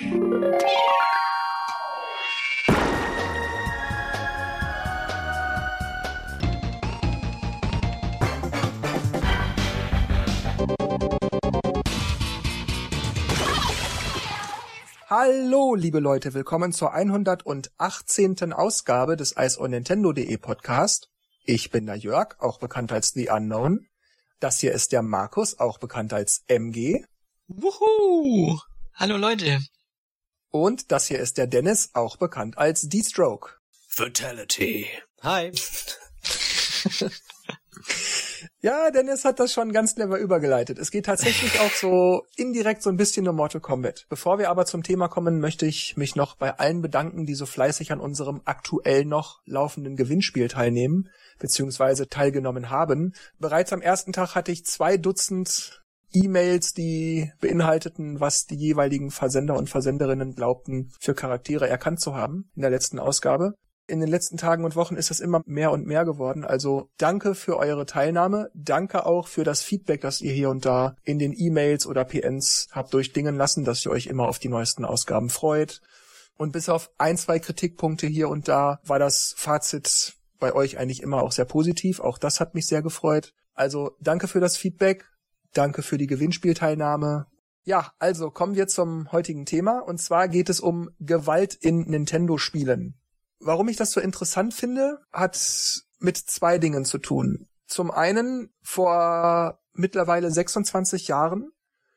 Hallo, liebe Leute, willkommen zur 118. Ausgabe des Nintendo.de Podcast. Ich bin der Jörg, auch bekannt als The Unknown. Das hier ist der Markus, auch bekannt als MG. Wuhu! Hallo Leute. Und das hier ist der Dennis, auch bekannt als D-Stroke. Fatality. Hi. Ja, Dennis hat das schon ganz clever übergeleitet. Es geht tatsächlich auch so indirekt so ein bisschen um Mortal Kombat. Bevor wir aber zum Thema kommen, möchte ich mich noch bei allen bedanken, die so fleißig an unserem aktuell noch laufenden Gewinnspiel teilnehmen, beziehungsweise teilgenommen haben. Bereits am ersten Tag hatte ich zwei Dutzend E-Mails, die beinhalteten, was die jeweiligen Versender und Versenderinnen glaubten, für Charaktere erkannt zu haben in der letzten Ausgabe in den letzten Tagen und Wochen ist es immer mehr und mehr geworden. Also danke für eure Teilnahme. Danke auch für das Feedback, das ihr hier und da in den E-Mails oder PNs habt durchdingen lassen, dass ihr euch immer auf die neuesten Ausgaben freut. Und bis auf ein, zwei Kritikpunkte hier und da war das Fazit bei euch eigentlich immer auch sehr positiv. Auch das hat mich sehr gefreut. Also danke für das Feedback. Danke für die Gewinnspielteilnahme. Ja, also kommen wir zum heutigen Thema. Und zwar geht es um Gewalt in Nintendo-Spielen. Warum ich das so interessant finde, hat mit zwei Dingen zu tun. Zum einen, vor mittlerweile 26 Jahren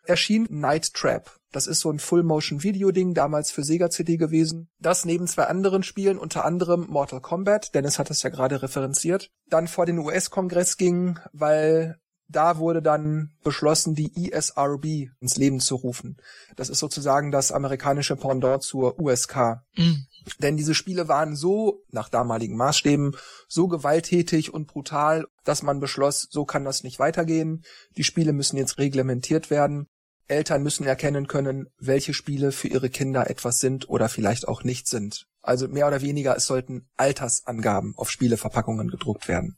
erschien Night Trap. Das ist so ein Full-Motion-Video-Ding, damals für Sega CD gewesen. Das neben zwei anderen Spielen, unter anderem Mortal Kombat, Dennis hat es ja gerade referenziert, dann vor den US-Kongress ging, weil da wurde dann beschlossen, die ESRB ins Leben zu rufen. Das ist sozusagen das amerikanische Pendant zur USK. Mhm. Denn diese Spiele waren so, nach damaligen Maßstäben, so gewalttätig und brutal, dass man beschloss, so kann das nicht weitergehen. Die Spiele müssen jetzt reglementiert werden. Eltern müssen erkennen können, welche Spiele für ihre Kinder etwas sind oder vielleicht auch nicht sind. Also mehr oder weniger, es sollten Altersangaben auf Spieleverpackungen gedruckt werden.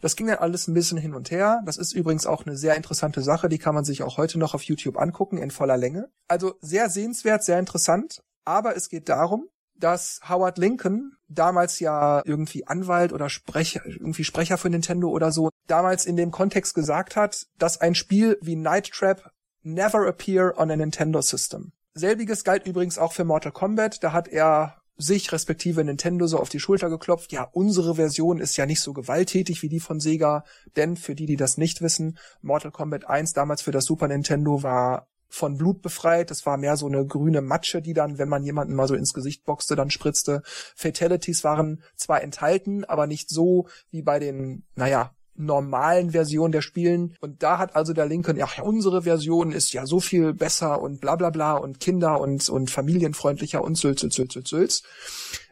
Das ging dann alles ein bisschen hin und her. Das ist übrigens auch eine sehr interessante Sache, die kann man sich auch heute noch auf YouTube angucken in voller Länge. Also sehr sehenswert, sehr interessant. Aber es geht darum, dass Howard Lincoln, damals ja irgendwie Anwalt oder Sprecher, irgendwie Sprecher für Nintendo oder so, damals in dem Kontext gesagt hat, dass ein Spiel wie Night Trap never appear on a Nintendo System. Selbiges galt übrigens auch für Mortal Kombat. Da hat er sich respektive Nintendo so auf die Schulter geklopft. Ja, unsere Version ist ja nicht so gewalttätig wie die von Sega, denn für die, die das nicht wissen, Mortal Kombat 1 damals für das Super Nintendo war von Blut befreit. Das war mehr so eine grüne Matsche, die dann, wenn man jemanden mal so ins Gesicht boxte, dann spritzte. Fatalities waren zwar enthalten, aber nicht so wie bei den, naja, normalen Versionen der Spielen. Und da hat also der Lincoln, ja, unsere Version ist ja so viel besser und bla bla bla und Kinder und, und familienfreundlicher und sülz, sülz, sülz, sülz.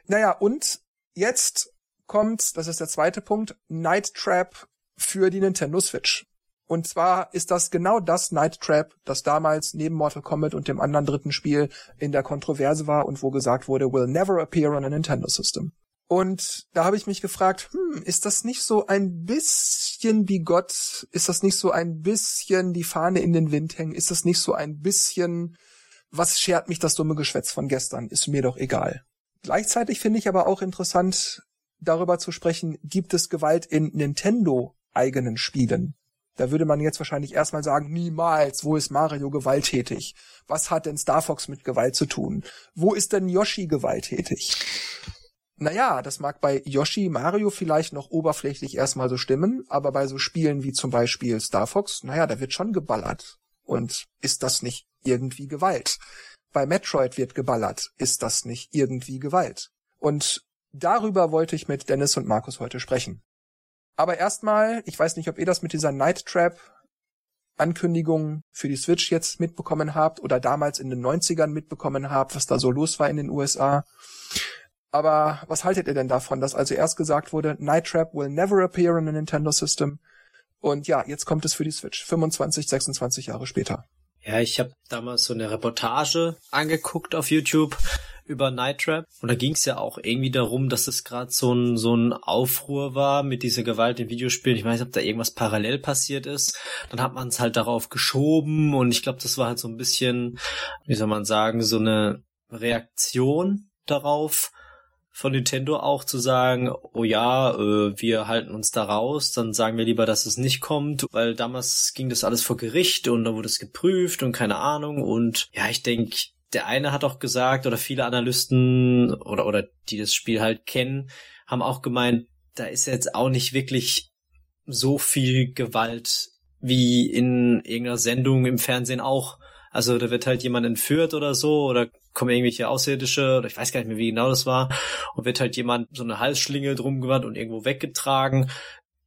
Naja, und jetzt kommt, das ist der zweite Punkt, Night Trap für die Nintendo Switch. Und zwar ist das genau das Night Trap, das damals neben Mortal Kombat und dem anderen dritten Spiel in der Kontroverse war und wo gesagt wurde, will never appear on a Nintendo System. Und da habe ich mich gefragt, hm, ist das nicht so ein bisschen wie Gott? Ist das nicht so ein bisschen die Fahne in den Wind hängen? Ist das nicht so ein bisschen, was schert mich das dumme Geschwätz von gestern? Ist mir doch egal. Gleichzeitig finde ich aber auch interessant, darüber zu sprechen, gibt es Gewalt in Nintendo eigenen Spielen? Da würde man jetzt wahrscheinlich erstmal sagen, niemals, wo ist Mario gewalttätig? Was hat denn Star Fox mit Gewalt zu tun? Wo ist denn Yoshi gewalttätig? Naja, das mag bei Yoshi, Mario vielleicht noch oberflächlich erstmal so stimmen, aber bei so Spielen wie zum Beispiel Star Fox, naja, da wird schon geballert. Und ist das nicht irgendwie Gewalt? Bei Metroid wird geballert. Ist das nicht irgendwie Gewalt? Und darüber wollte ich mit Dennis und Markus heute sprechen. Aber erstmal, ich weiß nicht, ob ihr das mit dieser Night Trap Ankündigung für die Switch jetzt mitbekommen habt oder damals in den 90ern mitbekommen habt, was da so los war in den USA. Aber was haltet ihr denn davon, dass also erst gesagt wurde, Night Trap will never appear in a Nintendo System und ja, jetzt kommt es für die Switch, 25, 26 Jahre später. Ja, ich habe damals so eine Reportage angeguckt auf YouTube über Night Trap und da ging es ja auch irgendwie darum, dass es gerade so ein so ein Aufruhr war mit dieser Gewalt in Videospielen. Ich weiß nicht, ob da irgendwas parallel passiert ist. Dann hat man es halt darauf geschoben und ich glaube, das war halt so ein bisschen, wie soll man sagen, so eine Reaktion darauf von Nintendo auch zu sagen, oh ja, äh, wir halten uns da raus, dann sagen wir lieber, dass es nicht kommt, weil damals ging das alles vor Gericht und da wurde es geprüft und keine Ahnung und ja, ich denke, der eine hat auch gesagt oder viele Analysten oder oder die das Spiel halt kennen, haben auch gemeint, da ist jetzt auch nicht wirklich so viel Gewalt wie in irgendeiner Sendung im Fernsehen auch. Also da wird halt jemand entführt oder so oder kommen irgendwelche Außerirdische oder ich weiß gar nicht mehr, wie genau das war und wird halt jemand so eine Halsschlinge drum gewandt und irgendwo weggetragen.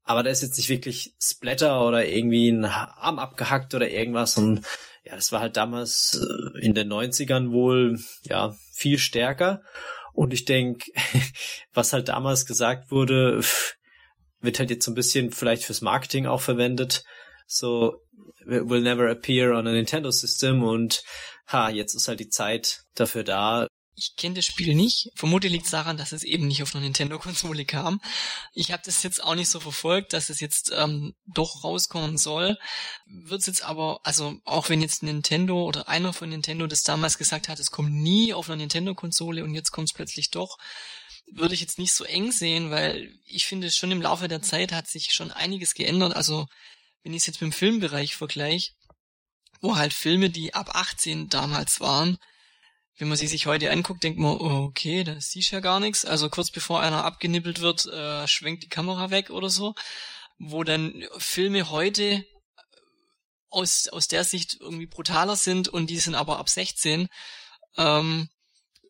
Aber da ist jetzt nicht wirklich Splatter oder irgendwie ein Arm abgehackt oder irgendwas und ja, das war halt damals äh, in den 90ern wohl, ja, viel stärker. Und ich denke, was halt damals gesagt wurde, wird halt jetzt so ein bisschen vielleicht fürs Marketing auch verwendet. So, will never appear on a Nintendo System und ha, jetzt ist halt die Zeit dafür da, ich kenne das Spiel nicht. Vermutlich liegt es daran, dass es eben nicht auf einer Nintendo-Konsole kam. Ich habe das jetzt auch nicht so verfolgt, dass es jetzt ähm, doch rauskommen soll. Wird es jetzt aber, also auch wenn jetzt Nintendo oder einer von Nintendo das damals gesagt hat, es kommt nie auf einer Nintendo-Konsole und jetzt kommt es plötzlich doch, würde ich jetzt nicht so eng sehen, weil ich finde, schon im Laufe der Zeit hat sich schon einiges geändert. Also wenn ich es jetzt mit dem Filmbereich vergleiche, wo halt Filme, die ab 18 damals waren, wenn man sie sich heute anguckt, denkt man, oh, okay, da siehst ja gar nichts. Also kurz bevor einer abgenippelt wird, äh, schwenkt die Kamera weg oder so. Wo dann Filme heute äh, aus, aus der Sicht irgendwie brutaler sind und die sind aber ab 16. Ähm,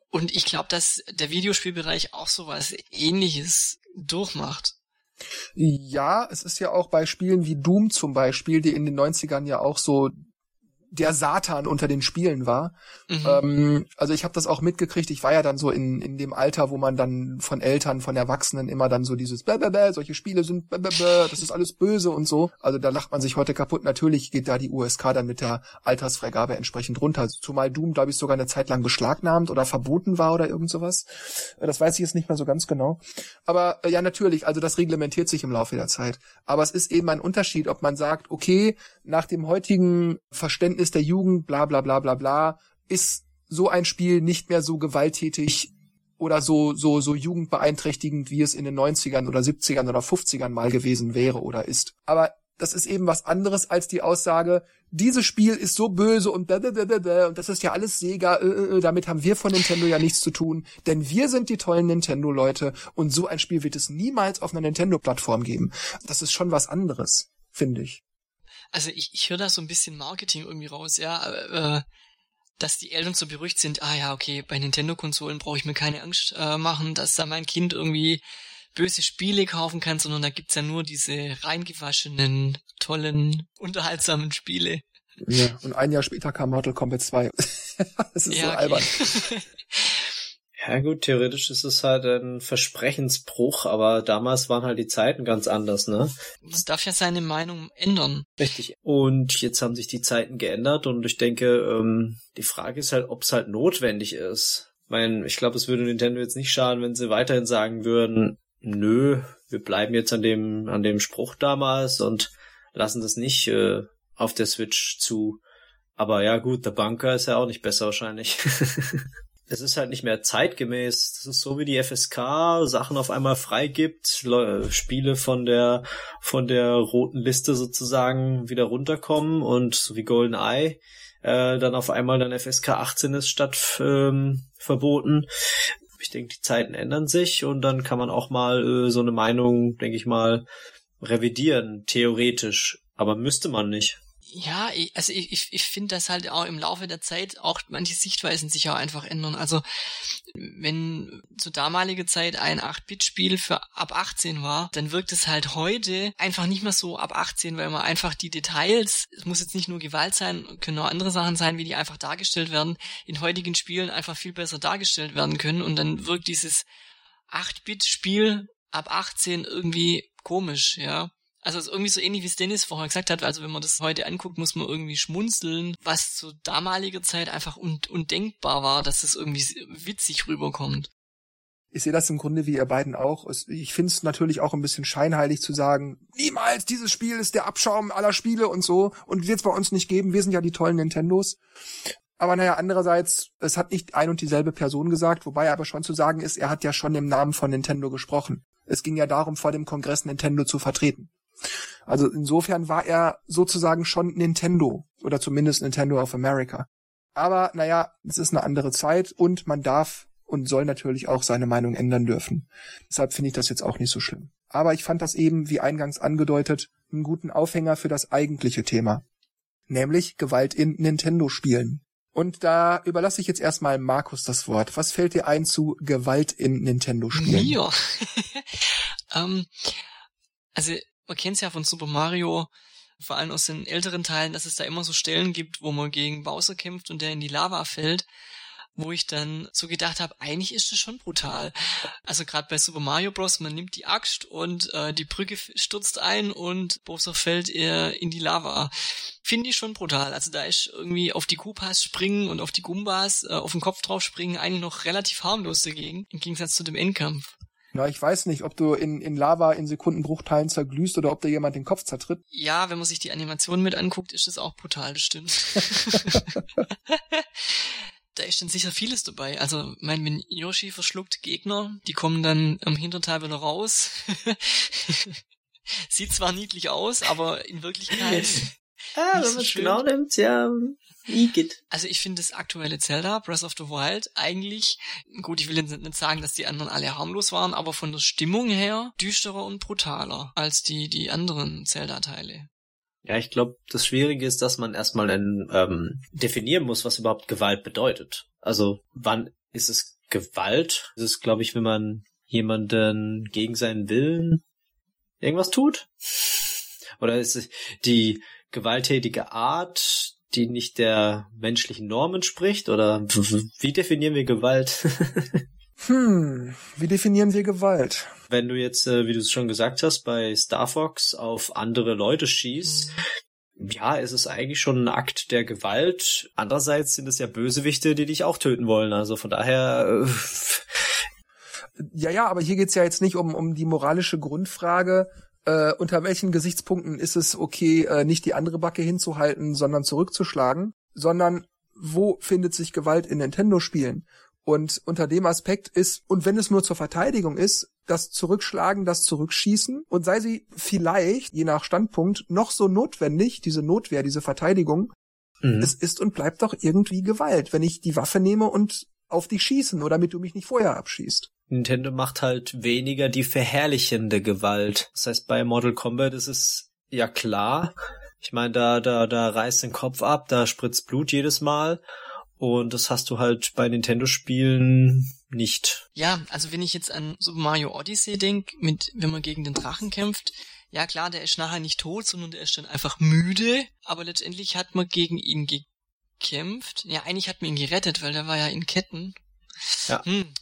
und ich glaube, dass der Videospielbereich auch sowas ähnliches durchmacht. Ja, es ist ja auch bei Spielen wie Doom zum Beispiel, die in den 90ern ja auch so der Satan unter den Spielen war. Mhm. Ähm, also ich habe das auch mitgekriegt. Ich war ja dann so in, in dem Alter, wo man dann von Eltern, von Erwachsenen immer dann so dieses Blablabla, solche Spiele sind Blablabla, das ist alles böse und so. Also da lacht man sich heute kaputt. Natürlich geht da die USK dann mit der Altersfreigabe entsprechend runter. Zumal Doom, glaube ich, sogar eine Zeit lang beschlagnahmt oder verboten war oder irgend sowas. Äh, das weiß ich jetzt nicht mehr so ganz genau. Aber äh, ja, natürlich, also das reglementiert sich im Laufe der Zeit. Aber es ist eben ein Unterschied, ob man sagt, okay, nach dem heutigen Verständnis Verständnis der Jugend, bla bla bla bla bla, ist so ein Spiel nicht mehr so gewalttätig oder so, so, so jugendbeeinträchtigend, wie es in den 90ern oder 70ern oder 50ern mal gewesen wäre oder ist. Aber das ist eben was anderes als die Aussage, dieses Spiel ist so böse und da, da, da, da, und das ist ja alles Sega, äh, äh, äh, damit haben wir von Nintendo ja nichts zu tun, denn wir sind die tollen Nintendo-Leute und so ein Spiel wird es niemals auf einer Nintendo-Plattform geben. Das ist schon was anderes, finde ich also ich, ich höre da so ein bisschen Marketing irgendwie raus, ja, äh, dass die Eltern so beruhigt sind, ah ja, okay, bei Nintendo-Konsolen brauche ich mir keine Angst äh, machen, dass da mein Kind irgendwie böse Spiele kaufen kann, sondern da gibt's ja nur diese reingewaschenen, tollen, unterhaltsamen Spiele. Ja, und ein Jahr später kam Mortal Kombat 2. das ist ja, so okay. Ja gut, theoretisch ist es halt ein Versprechensbruch, aber damals waren halt die Zeiten ganz anders, ne? Man darf ja seine Meinung ändern. Richtig. Und jetzt haben sich die Zeiten geändert und ich denke, ähm, die Frage ist halt, ob es halt notwendig ist. Ich meine, ich glaube, es würde Nintendo jetzt nicht schaden, wenn sie weiterhin sagen würden, nö, wir bleiben jetzt an dem, an dem Spruch damals und lassen das nicht äh, auf der Switch zu. Aber ja gut, der Bunker ist ja auch nicht besser wahrscheinlich. es ist halt nicht mehr zeitgemäß. Das ist so wie die FSK Sachen auf einmal freigibt, Spiele von der von der roten Liste sozusagen wieder runterkommen und so wie GoldenEye äh, dann auf einmal dann FSK 18 ist statt ähm, verboten. Ich denke, die Zeiten ändern sich und dann kann man auch mal äh, so eine Meinung, denke ich mal, revidieren, theoretisch. Aber müsste man nicht ja, ich, also ich, ich, ich finde, dass halt auch im Laufe der Zeit auch manche Sichtweisen sich auch einfach ändern. Also wenn zu damaliger Zeit ein 8-Bit-Spiel für ab 18 war, dann wirkt es halt heute einfach nicht mehr so ab 18, weil man einfach die Details, es muss jetzt nicht nur Gewalt sein, können auch andere Sachen sein, wie die einfach dargestellt werden, in heutigen Spielen einfach viel besser dargestellt werden können und dann wirkt dieses 8-Bit-Spiel ab 18 irgendwie komisch, ja. Also es ist irgendwie so ähnlich wie es Dennis vorher gesagt hat. Also wenn man das heute anguckt, muss man irgendwie schmunzeln, was zu damaliger Zeit einfach un undenkbar war, dass es irgendwie witzig rüberkommt. Ich sehe das im Grunde wie ihr beiden auch. Ich finde es natürlich auch ein bisschen scheinheilig zu sagen, niemals, dieses Spiel ist der Abschaum aller Spiele und so und wird es bei uns nicht geben. Wir sind ja die tollen Nintendos. Aber naja, andererseits, es hat nicht ein und dieselbe Person gesagt, wobei aber schon zu sagen ist, er hat ja schon im Namen von Nintendo gesprochen. Es ging ja darum, vor dem Kongress Nintendo zu vertreten. Also insofern war er sozusagen schon Nintendo oder zumindest Nintendo of America. Aber naja, es ist eine andere Zeit und man darf und soll natürlich auch seine Meinung ändern dürfen. Deshalb finde ich das jetzt auch nicht so schlimm. Aber ich fand das eben, wie eingangs angedeutet, einen guten Aufhänger für das eigentliche Thema. Nämlich Gewalt in Nintendo-Spielen. Und da überlasse ich jetzt erstmal Markus das Wort. Was fällt dir ein zu Gewalt in Nintendo-Spielen? Mir? ähm, also man kennt es ja von Super Mario, vor allem aus den älteren Teilen, dass es da immer so Stellen gibt, wo man gegen Bowser kämpft und der in die Lava fällt wo ich dann so gedacht habe, eigentlich ist das schon brutal. Also gerade bei Super Mario Bros. man nimmt die Axt und äh, die Brücke stürzt ein und Bowser fällt er in die Lava. Finde ich schon brutal. Also da ist irgendwie auf die Koopas springen und auf die Gumbas äh, auf den Kopf drauf springen eigentlich noch relativ harmlos dagegen, im Gegensatz zu dem Endkampf. Na, ich weiß nicht, ob du in, in Lava in Sekundenbruchteilen zerglühst oder ob dir jemand den Kopf zertritt. Ja, wenn man sich die Animation mit anguckt, ist das auch brutal, das stimmt. da ist dann sicher vieles dabei. Also, mein, wenn Yoshi verschluckt Gegner, die kommen dann am Hinterteil wieder raus. Sieht zwar niedlich aus, aber in Wirklichkeit. ah, wenn man es genau nimmt, ja, Igitt. Also ich finde das aktuelle Zelda, Breath of the Wild, eigentlich, gut, ich will jetzt nicht sagen, dass die anderen alle harmlos waren, aber von der Stimmung her düsterer und brutaler als die, die anderen Zelda-Teile. Ja, ich glaube, das Schwierige ist, dass man erstmal ein, ähm, definieren muss, was überhaupt Gewalt bedeutet. Also wann ist es Gewalt? Das ist, glaube ich, wenn man jemanden gegen seinen Willen irgendwas tut? Oder ist es die gewalttätige Art, die nicht der menschlichen Normen spricht? Oder wie definieren wir Gewalt? hm, wie definieren wir Gewalt? wenn du jetzt, äh, wie du es schon gesagt hast, bei Star Fox auf andere Leute schießt, mhm. ja, ist es eigentlich schon ein Akt der Gewalt. Andererseits sind es ja Bösewichte, die dich auch töten wollen. Also von daher. Äh, ja, ja, aber hier geht's ja jetzt nicht um, um die moralische Grundfrage, äh, unter welchen Gesichtspunkten ist es okay, äh, nicht die andere Backe hinzuhalten, sondern zurückzuschlagen, sondern wo findet sich Gewalt in Nintendo-Spielen? Und unter dem Aspekt ist, und wenn es nur zur Verteidigung ist, das Zurückschlagen, das Zurückschießen und sei sie vielleicht, je nach Standpunkt, noch so notwendig, diese Notwehr, diese Verteidigung, mhm. es ist und bleibt doch irgendwie Gewalt, wenn ich die Waffe nehme und auf dich schießen oder damit du mich nicht vorher abschießt. Nintendo macht halt weniger die verherrlichende Gewalt. Das heißt, bei Mortal Kombat ist es ja klar. Ich meine, da, da, da reißt den Kopf ab, da spritzt Blut jedes Mal. Und das hast du halt bei Nintendo-Spielen nicht. Ja, also wenn ich jetzt an Super Mario Odyssey denke, mit, wenn man gegen den Drachen kämpft, ja klar, der ist nachher nicht tot, sondern der ist dann einfach müde, aber letztendlich hat man gegen ihn gekämpft. Ja, eigentlich hat man ihn gerettet, weil der war ja in Ketten. Ja. Hm.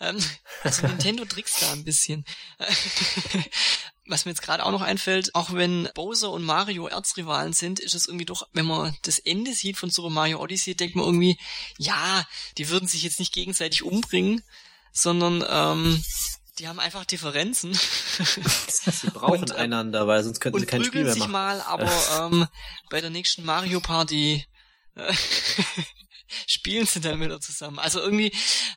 Also Nintendo trickst da ein bisschen. was mir jetzt gerade auch noch einfällt, auch wenn Bowser und Mario Erzrivalen sind, ist es irgendwie doch, wenn man das Ende sieht von Super Mario Odyssey, denkt man irgendwie, ja, die würden sich jetzt nicht gegenseitig umbringen, sondern ähm, die haben einfach Differenzen. Sie brauchen und, äh, einander, weil sonst könnten sie kein Spiel mehr machen. sich mal, aber ähm, bei der nächsten Mario Party äh, spielen sie dann wieder zusammen. Also irgendwie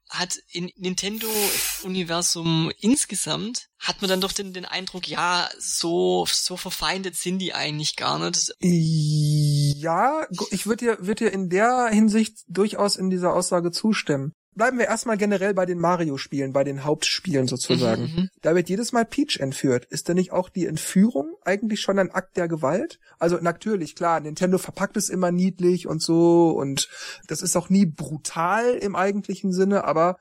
hat in Nintendo-Universum insgesamt hat man dann doch den, den Eindruck, ja, so, so verfeindet sind die eigentlich gar nicht. Ja, ich würde dir, würd dir in der Hinsicht durchaus in dieser Aussage zustimmen. Bleiben wir erstmal generell bei den Mario-Spielen, bei den Hauptspielen sozusagen. Mhm, mhm. Da wird jedes Mal Peach entführt. Ist denn nicht auch die Entführung eigentlich schon ein Akt der Gewalt? Also natürlich, klar, Nintendo verpackt es immer niedlich und so und das ist auch nie brutal im eigentlichen Sinne, aber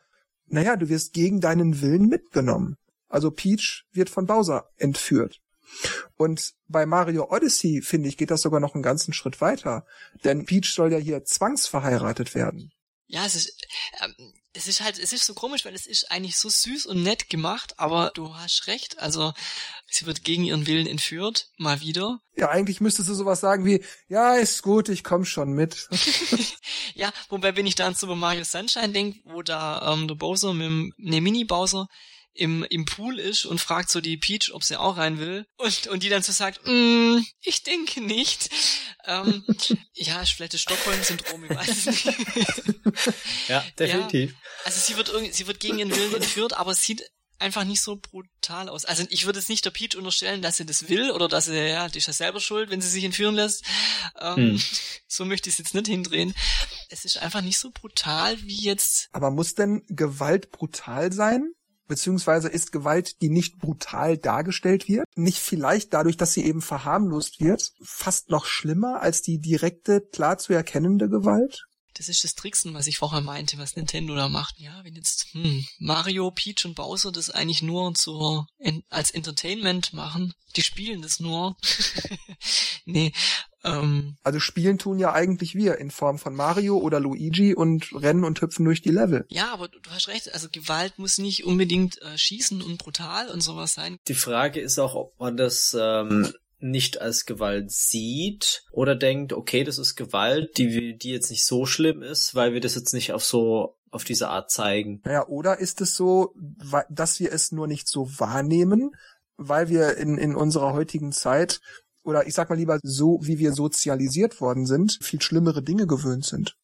naja, du wirst gegen deinen Willen mitgenommen. Also Peach wird von Bowser entführt. Und bei Mario Odyssey, finde ich, geht das sogar noch einen ganzen Schritt weiter. Denn Peach soll ja hier zwangsverheiratet werden. Ja, es ist, ähm, es ist halt, es ist so komisch, weil es ist eigentlich so süß und nett gemacht, aber du hast recht, also sie wird gegen ihren Willen entführt, mal wieder. Ja, eigentlich müsstest du sowas sagen wie, ja, ist gut, ich komm schon mit. ja, wobei, wenn ich da an Super Mario Sunshine denke, wo da ähm, der Bowser mit dem, ne, Mini-Bowser im, im Pool ist und fragt so die Peach, ob sie auch rein will. Und, und die dann so sagt, mm, ich denke nicht. Ähm, ja, vielleicht das Stockholm-Syndrom, ich weiß es nicht. ja, definitiv. Ja, also sie wird irgendwie, sie wird gegen ihren Willen entführt, aber es sieht einfach nicht so brutal aus. Also ich würde es nicht der Peach unterstellen, dass sie das will oder dass sie, ja, die ist ja selber schuld, wenn sie sich entführen lässt. Ähm, hm. So möchte ich es jetzt nicht hindrehen. Es ist einfach nicht so brutal wie jetzt. Aber muss denn Gewalt brutal sein? Beziehungsweise ist Gewalt, die nicht brutal dargestellt wird, nicht vielleicht dadurch, dass sie eben verharmlost wird, fast noch schlimmer als die direkte, klar zu erkennende Gewalt? Das ist das Tricksen, was ich vorher meinte, was Nintendo da macht. Ja, wenn jetzt hm, Mario, Peach und Bowser das eigentlich nur zur, als Entertainment machen, die spielen das nur. nee, ähm, also spielen tun ja eigentlich wir in Form von Mario oder Luigi und rennen und hüpfen durch die Level. Ja, aber du hast recht, also Gewalt muss nicht unbedingt äh, schießen und brutal und sowas sein. Die Frage ist auch, ob man das ähm, nicht als Gewalt sieht oder denkt, okay, das ist Gewalt, die, die jetzt nicht so schlimm ist, weil wir das jetzt nicht auf so auf diese Art zeigen. Naja, oder ist es so, dass wir es nur nicht so wahrnehmen, weil wir in, in unserer heutigen Zeit oder ich sag mal lieber so, wie wir sozialisiert worden sind, viel schlimmere Dinge gewöhnt sind.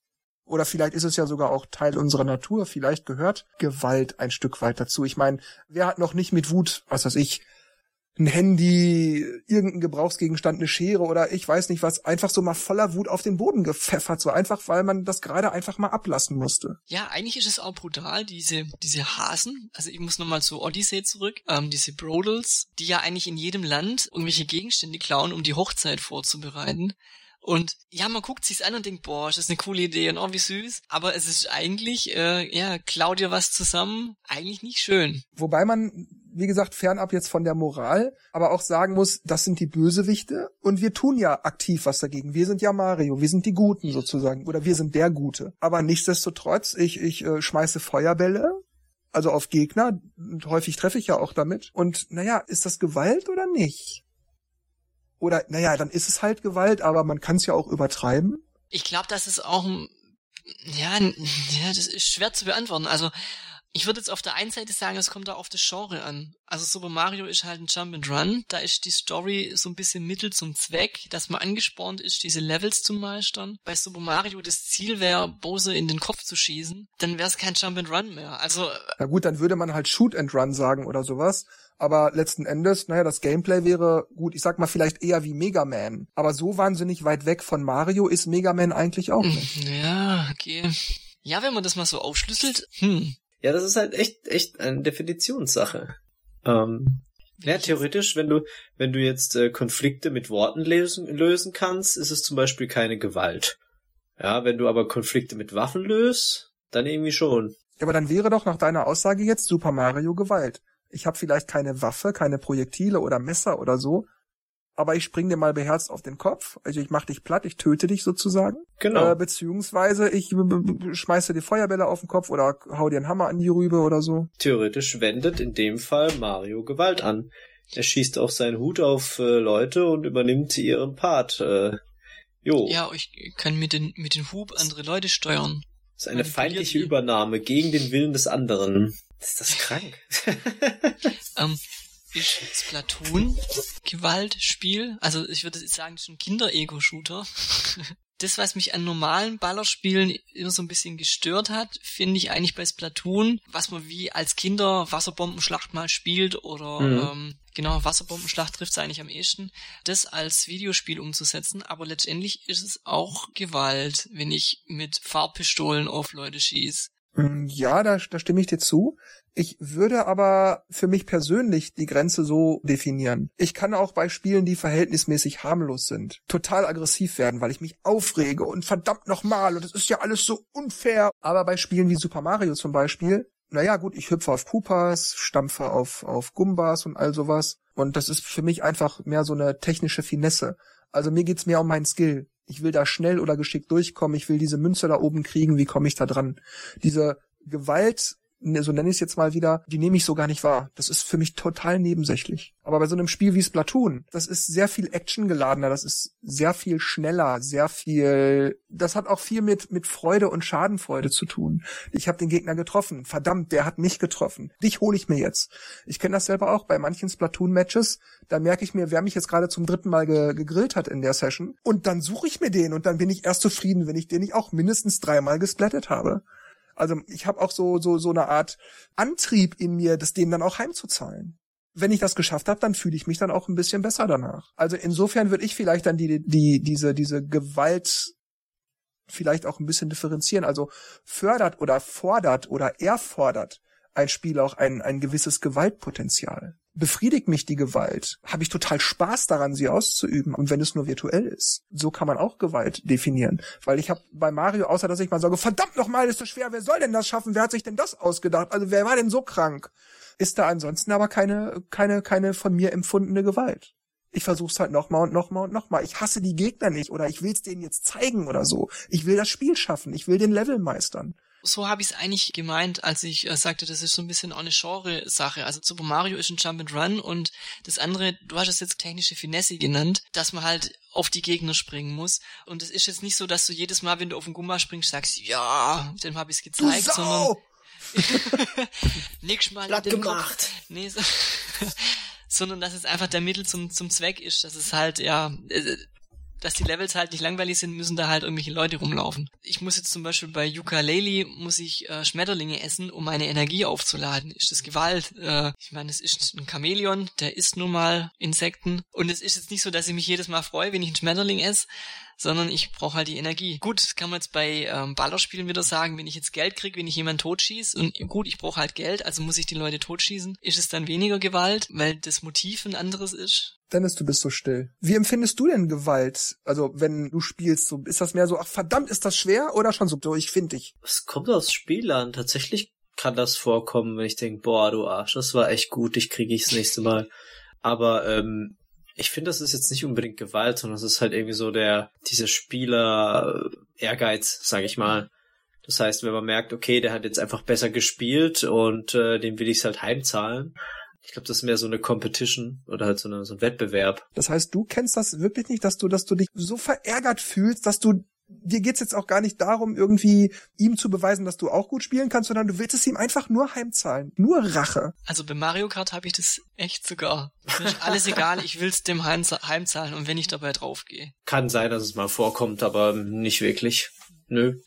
Oder vielleicht ist es ja sogar auch Teil unserer Natur. Vielleicht gehört Gewalt ein Stück weit dazu. Ich meine, wer hat noch nicht mit Wut, was weiß ich, ein Handy, irgendein Gebrauchsgegenstand, eine Schere oder ich weiß nicht was, einfach so mal voller Wut auf den Boden gepfeffert, so einfach, weil man das gerade einfach mal ablassen musste. Ja, eigentlich ist es auch brutal, diese, diese Hasen, also ich muss nochmal zu Odyssey zurück, ähm, diese Brodels, die ja eigentlich in jedem Land irgendwelche Gegenstände klauen, um die Hochzeit vorzubereiten. Und ja, man guckt sich's an und denkt, boah, ist das eine coole Idee und oh, wie süß. Aber es ist eigentlich, äh, ja, klau dir was zusammen, eigentlich nicht schön. Wobei man wie gesagt, fernab jetzt von der Moral, aber auch sagen muss, das sind die Bösewichte und wir tun ja aktiv was dagegen. Wir sind ja Mario, wir sind die Guten sozusagen oder wir sind der Gute. Aber nichtsdestotrotz, ich, ich äh, schmeiße Feuerbälle, also auf Gegner, häufig treffe ich ja auch damit. Und naja, ist das Gewalt oder nicht? Oder naja, dann ist es halt Gewalt, aber man kann es ja auch übertreiben. Ich glaube, das ist auch ja, ja, das ist schwer zu beantworten. Also ich würde jetzt auf der einen Seite sagen, es kommt da auf das Genre an. Also Super Mario ist halt ein Jump and Run. Da ist die Story so ein bisschen Mittel zum Zweck, dass man angespornt ist, diese Levels zu meistern. Bei Super Mario das Ziel wäre, Bowser in den Kopf zu schießen. Dann wäre es kein Jump and Run mehr. Also. Na gut, dann würde man halt Shoot and Run sagen oder sowas. Aber letzten Endes, naja, das Gameplay wäre gut, ich sag mal vielleicht eher wie Mega Man. Aber so wahnsinnig weit weg von Mario ist Mega Man eigentlich auch nicht. Ja, okay. Ja, wenn man das mal so aufschlüsselt, hm, ja, das ist halt echt, echt eine Definitionssache. Ähm, ja, theoretisch, wenn du, wenn du jetzt äh, Konflikte mit Worten lösen, lösen kannst, ist es zum Beispiel keine Gewalt. Ja, wenn du aber Konflikte mit Waffen löst, dann irgendwie schon. Ja, aber dann wäre doch nach deiner Aussage jetzt Super Mario Gewalt. Ich habe vielleicht keine Waffe, keine Projektile oder Messer oder so, aber ich spring dir mal beherzt auf den Kopf. Also ich mach dich platt, ich töte dich sozusagen. Genau. Äh, beziehungsweise ich schmeiße dir Feuerbälle auf den Kopf oder hau dir einen Hammer an die Rübe oder so. Theoretisch wendet in dem Fall Mario Gewalt an. Er schießt auch seinen Hut auf äh, Leute und übernimmt ihren Part. Äh, jo. Ja, ich kann mit den, mit den Hub andere Leute steuern. Das ist eine feindliche Übernahme gegen den Willen des anderen. Ist das krank? ähm, ist Splatoon Gewaltspiel. Also ich würde sagen, das ist ein Kinder-Ego-Shooter. das, was mich an normalen Ballerspielen immer so ein bisschen gestört hat, finde ich eigentlich bei Splatoon, was man wie als Kinder Wasserbombenschlacht mal spielt oder mhm. ähm, genau, Wasserbombenschlacht trifft es eigentlich am ehesten, das als Videospiel umzusetzen, aber letztendlich ist es auch Gewalt, wenn ich mit Farbpistolen auf Leute schieße. Mm, ja, da, da stimme ich dir zu. Ich würde aber für mich persönlich die Grenze so definieren. Ich kann auch bei Spielen, die verhältnismäßig harmlos sind, total aggressiv werden, weil ich mich aufrege und verdammt nochmal und es ist ja alles so unfair. Aber bei Spielen wie Super Mario zum Beispiel, naja gut, ich hüpfe auf Pupas, stampfe auf, auf Gumbas und all sowas. Und das ist für mich einfach mehr so eine technische Finesse. Also mir geht's mehr um meinen Skill. Ich will da schnell oder geschickt durchkommen. Ich will diese Münze da oben kriegen. Wie komme ich da dran? Diese Gewalt so nenne ich es jetzt mal wieder, die nehme ich so gar nicht wahr. Das ist für mich total nebensächlich. Aber bei so einem Spiel wie Splatoon, das ist sehr viel Action geladener, das ist sehr viel schneller, sehr viel, das hat auch viel mit, mit Freude und Schadenfreude zu tun. Ich habe den Gegner getroffen, verdammt, der hat mich getroffen. Dich hole ich mir jetzt. Ich kenne das selber auch bei manchen Splatoon-Matches, da merke ich mir, wer mich jetzt gerade zum dritten Mal ge gegrillt hat in der Session. Und dann suche ich mir den und dann bin ich erst zufrieden, wenn ich den nicht auch mindestens dreimal gesplattet habe. Also ich habe auch so so so eine Art Antrieb in mir, das dem dann auch heimzuzahlen. Wenn ich das geschafft habe, dann fühle ich mich dann auch ein bisschen besser danach. Also insofern würde ich vielleicht dann die die diese diese Gewalt vielleicht auch ein bisschen differenzieren. Also fördert oder fordert oder erfordert ein Spiel auch ein, ein gewisses Gewaltpotenzial befriedigt mich die Gewalt? Habe ich total Spaß daran, sie auszuüben? Und wenn es nur virtuell ist, so kann man auch Gewalt definieren. Weil ich habe bei Mario, außer dass ich mal sage, verdammt nochmal, ist das schwer, wer soll denn das schaffen? Wer hat sich denn das ausgedacht? Also wer war denn so krank? Ist da ansonsten aber keine, keine, keine von mir empfundene Gewalt. Ich versuch's halt nochmal und nochmal und nochmal. Ich hasse die Gegner nicht oder ich will's denen jetzt zeigen oder so. Ich will das Spiel schaffen. Ich will den Level meistern so habe ich es eigentlich gemeint, als ich äh, sagte, das ist so ein bisschen auch eine Genre-Sache. Also Super Mario ist ein Jump and Run und das andere, du hast es jetzt technische Finesse genannt, dass man halt auf die Gegner springen muss. Und es ist jetzt nicht so, dass du jedes Mal, wenn du auf den Gumba springst, sagst, ja, dem habe ich es gezeigt, sondern nächstes Mal Blatt gemacht. Nee, so sondern dass es einfach der Mittel zum, zum Zweck ist, dass es halt, ja, äh, dass die Levels halt nicht langweilig sind, müssen da halt irgendwelche Leute rumlaufen. Ich muss jetzt zum Beispiel bei Ukulele muss ich äh, Schmetterlinge essen, um meine Energie aufzuladen. Ist das Gewalt? Äh, ich meine, es ist ein Chamäleon, der isst nun mal Insekten. Und es ist jetzt nicht so, dass ich mich jedes Mal freue, wenn ich einen Schmetterling esse, sondern ich brauche halt die Energie. Gut, das kann man jetzt bei ähm, Ballerspielen wieder sagen, wenn ich jetzt Geld kriege, wenn ich jemanden totschieße und gut, ich brauche halt Geld, also muss ich die Leute totschießen, ist es dann weniger Gewalt, weil das Motiv ein anderes ist? Dennis, du bist so still. Wie empfindest du denn Gewalt? Also, wenn du spielst, so, ist das mehr so, ach verdammt, ist das schwer oder schon so, ich finde dich? Es kommt aus Spiel an. Tatsächlich kann das vorkommen, wenn ich denke, boah, du Arsch, das war echt gut, ich kriege ich das nächste Mal. Aber ähm, ich finde, das ist jetzt nicht unbedingt Gewalt, sondern es ist halt irgendwie so der, dieser Spieler Ehrgeiz, sag ich mal. Das heißt, wenn man merkt, okay, der hat jetzt einfach besser gespielt und äh, dem will ich es halt heimzahlen. Ich glaube, das ist mehr so eine Competition oder halt so, eine, so ein Wettbewerb. Das heißt, du kennst das wirklich nicht, dass du, dass du dich so verärgert fühlst, dass du dir geht's jetzt auch gar nicht darum, irgendwie ihm zu beweisen, dass du auch gut spielen kannst, sondern du willst es ihm einfach nur heimzahlen. Nur Rache. Also bei Mario Kart habe ich das echt sogar. Mir ist alles egal, ich will's dem heimzahlen und wenn ich dabei draufgehe. Kann sein, dass es mal vorkommt, aber nicht wirklich. Nö.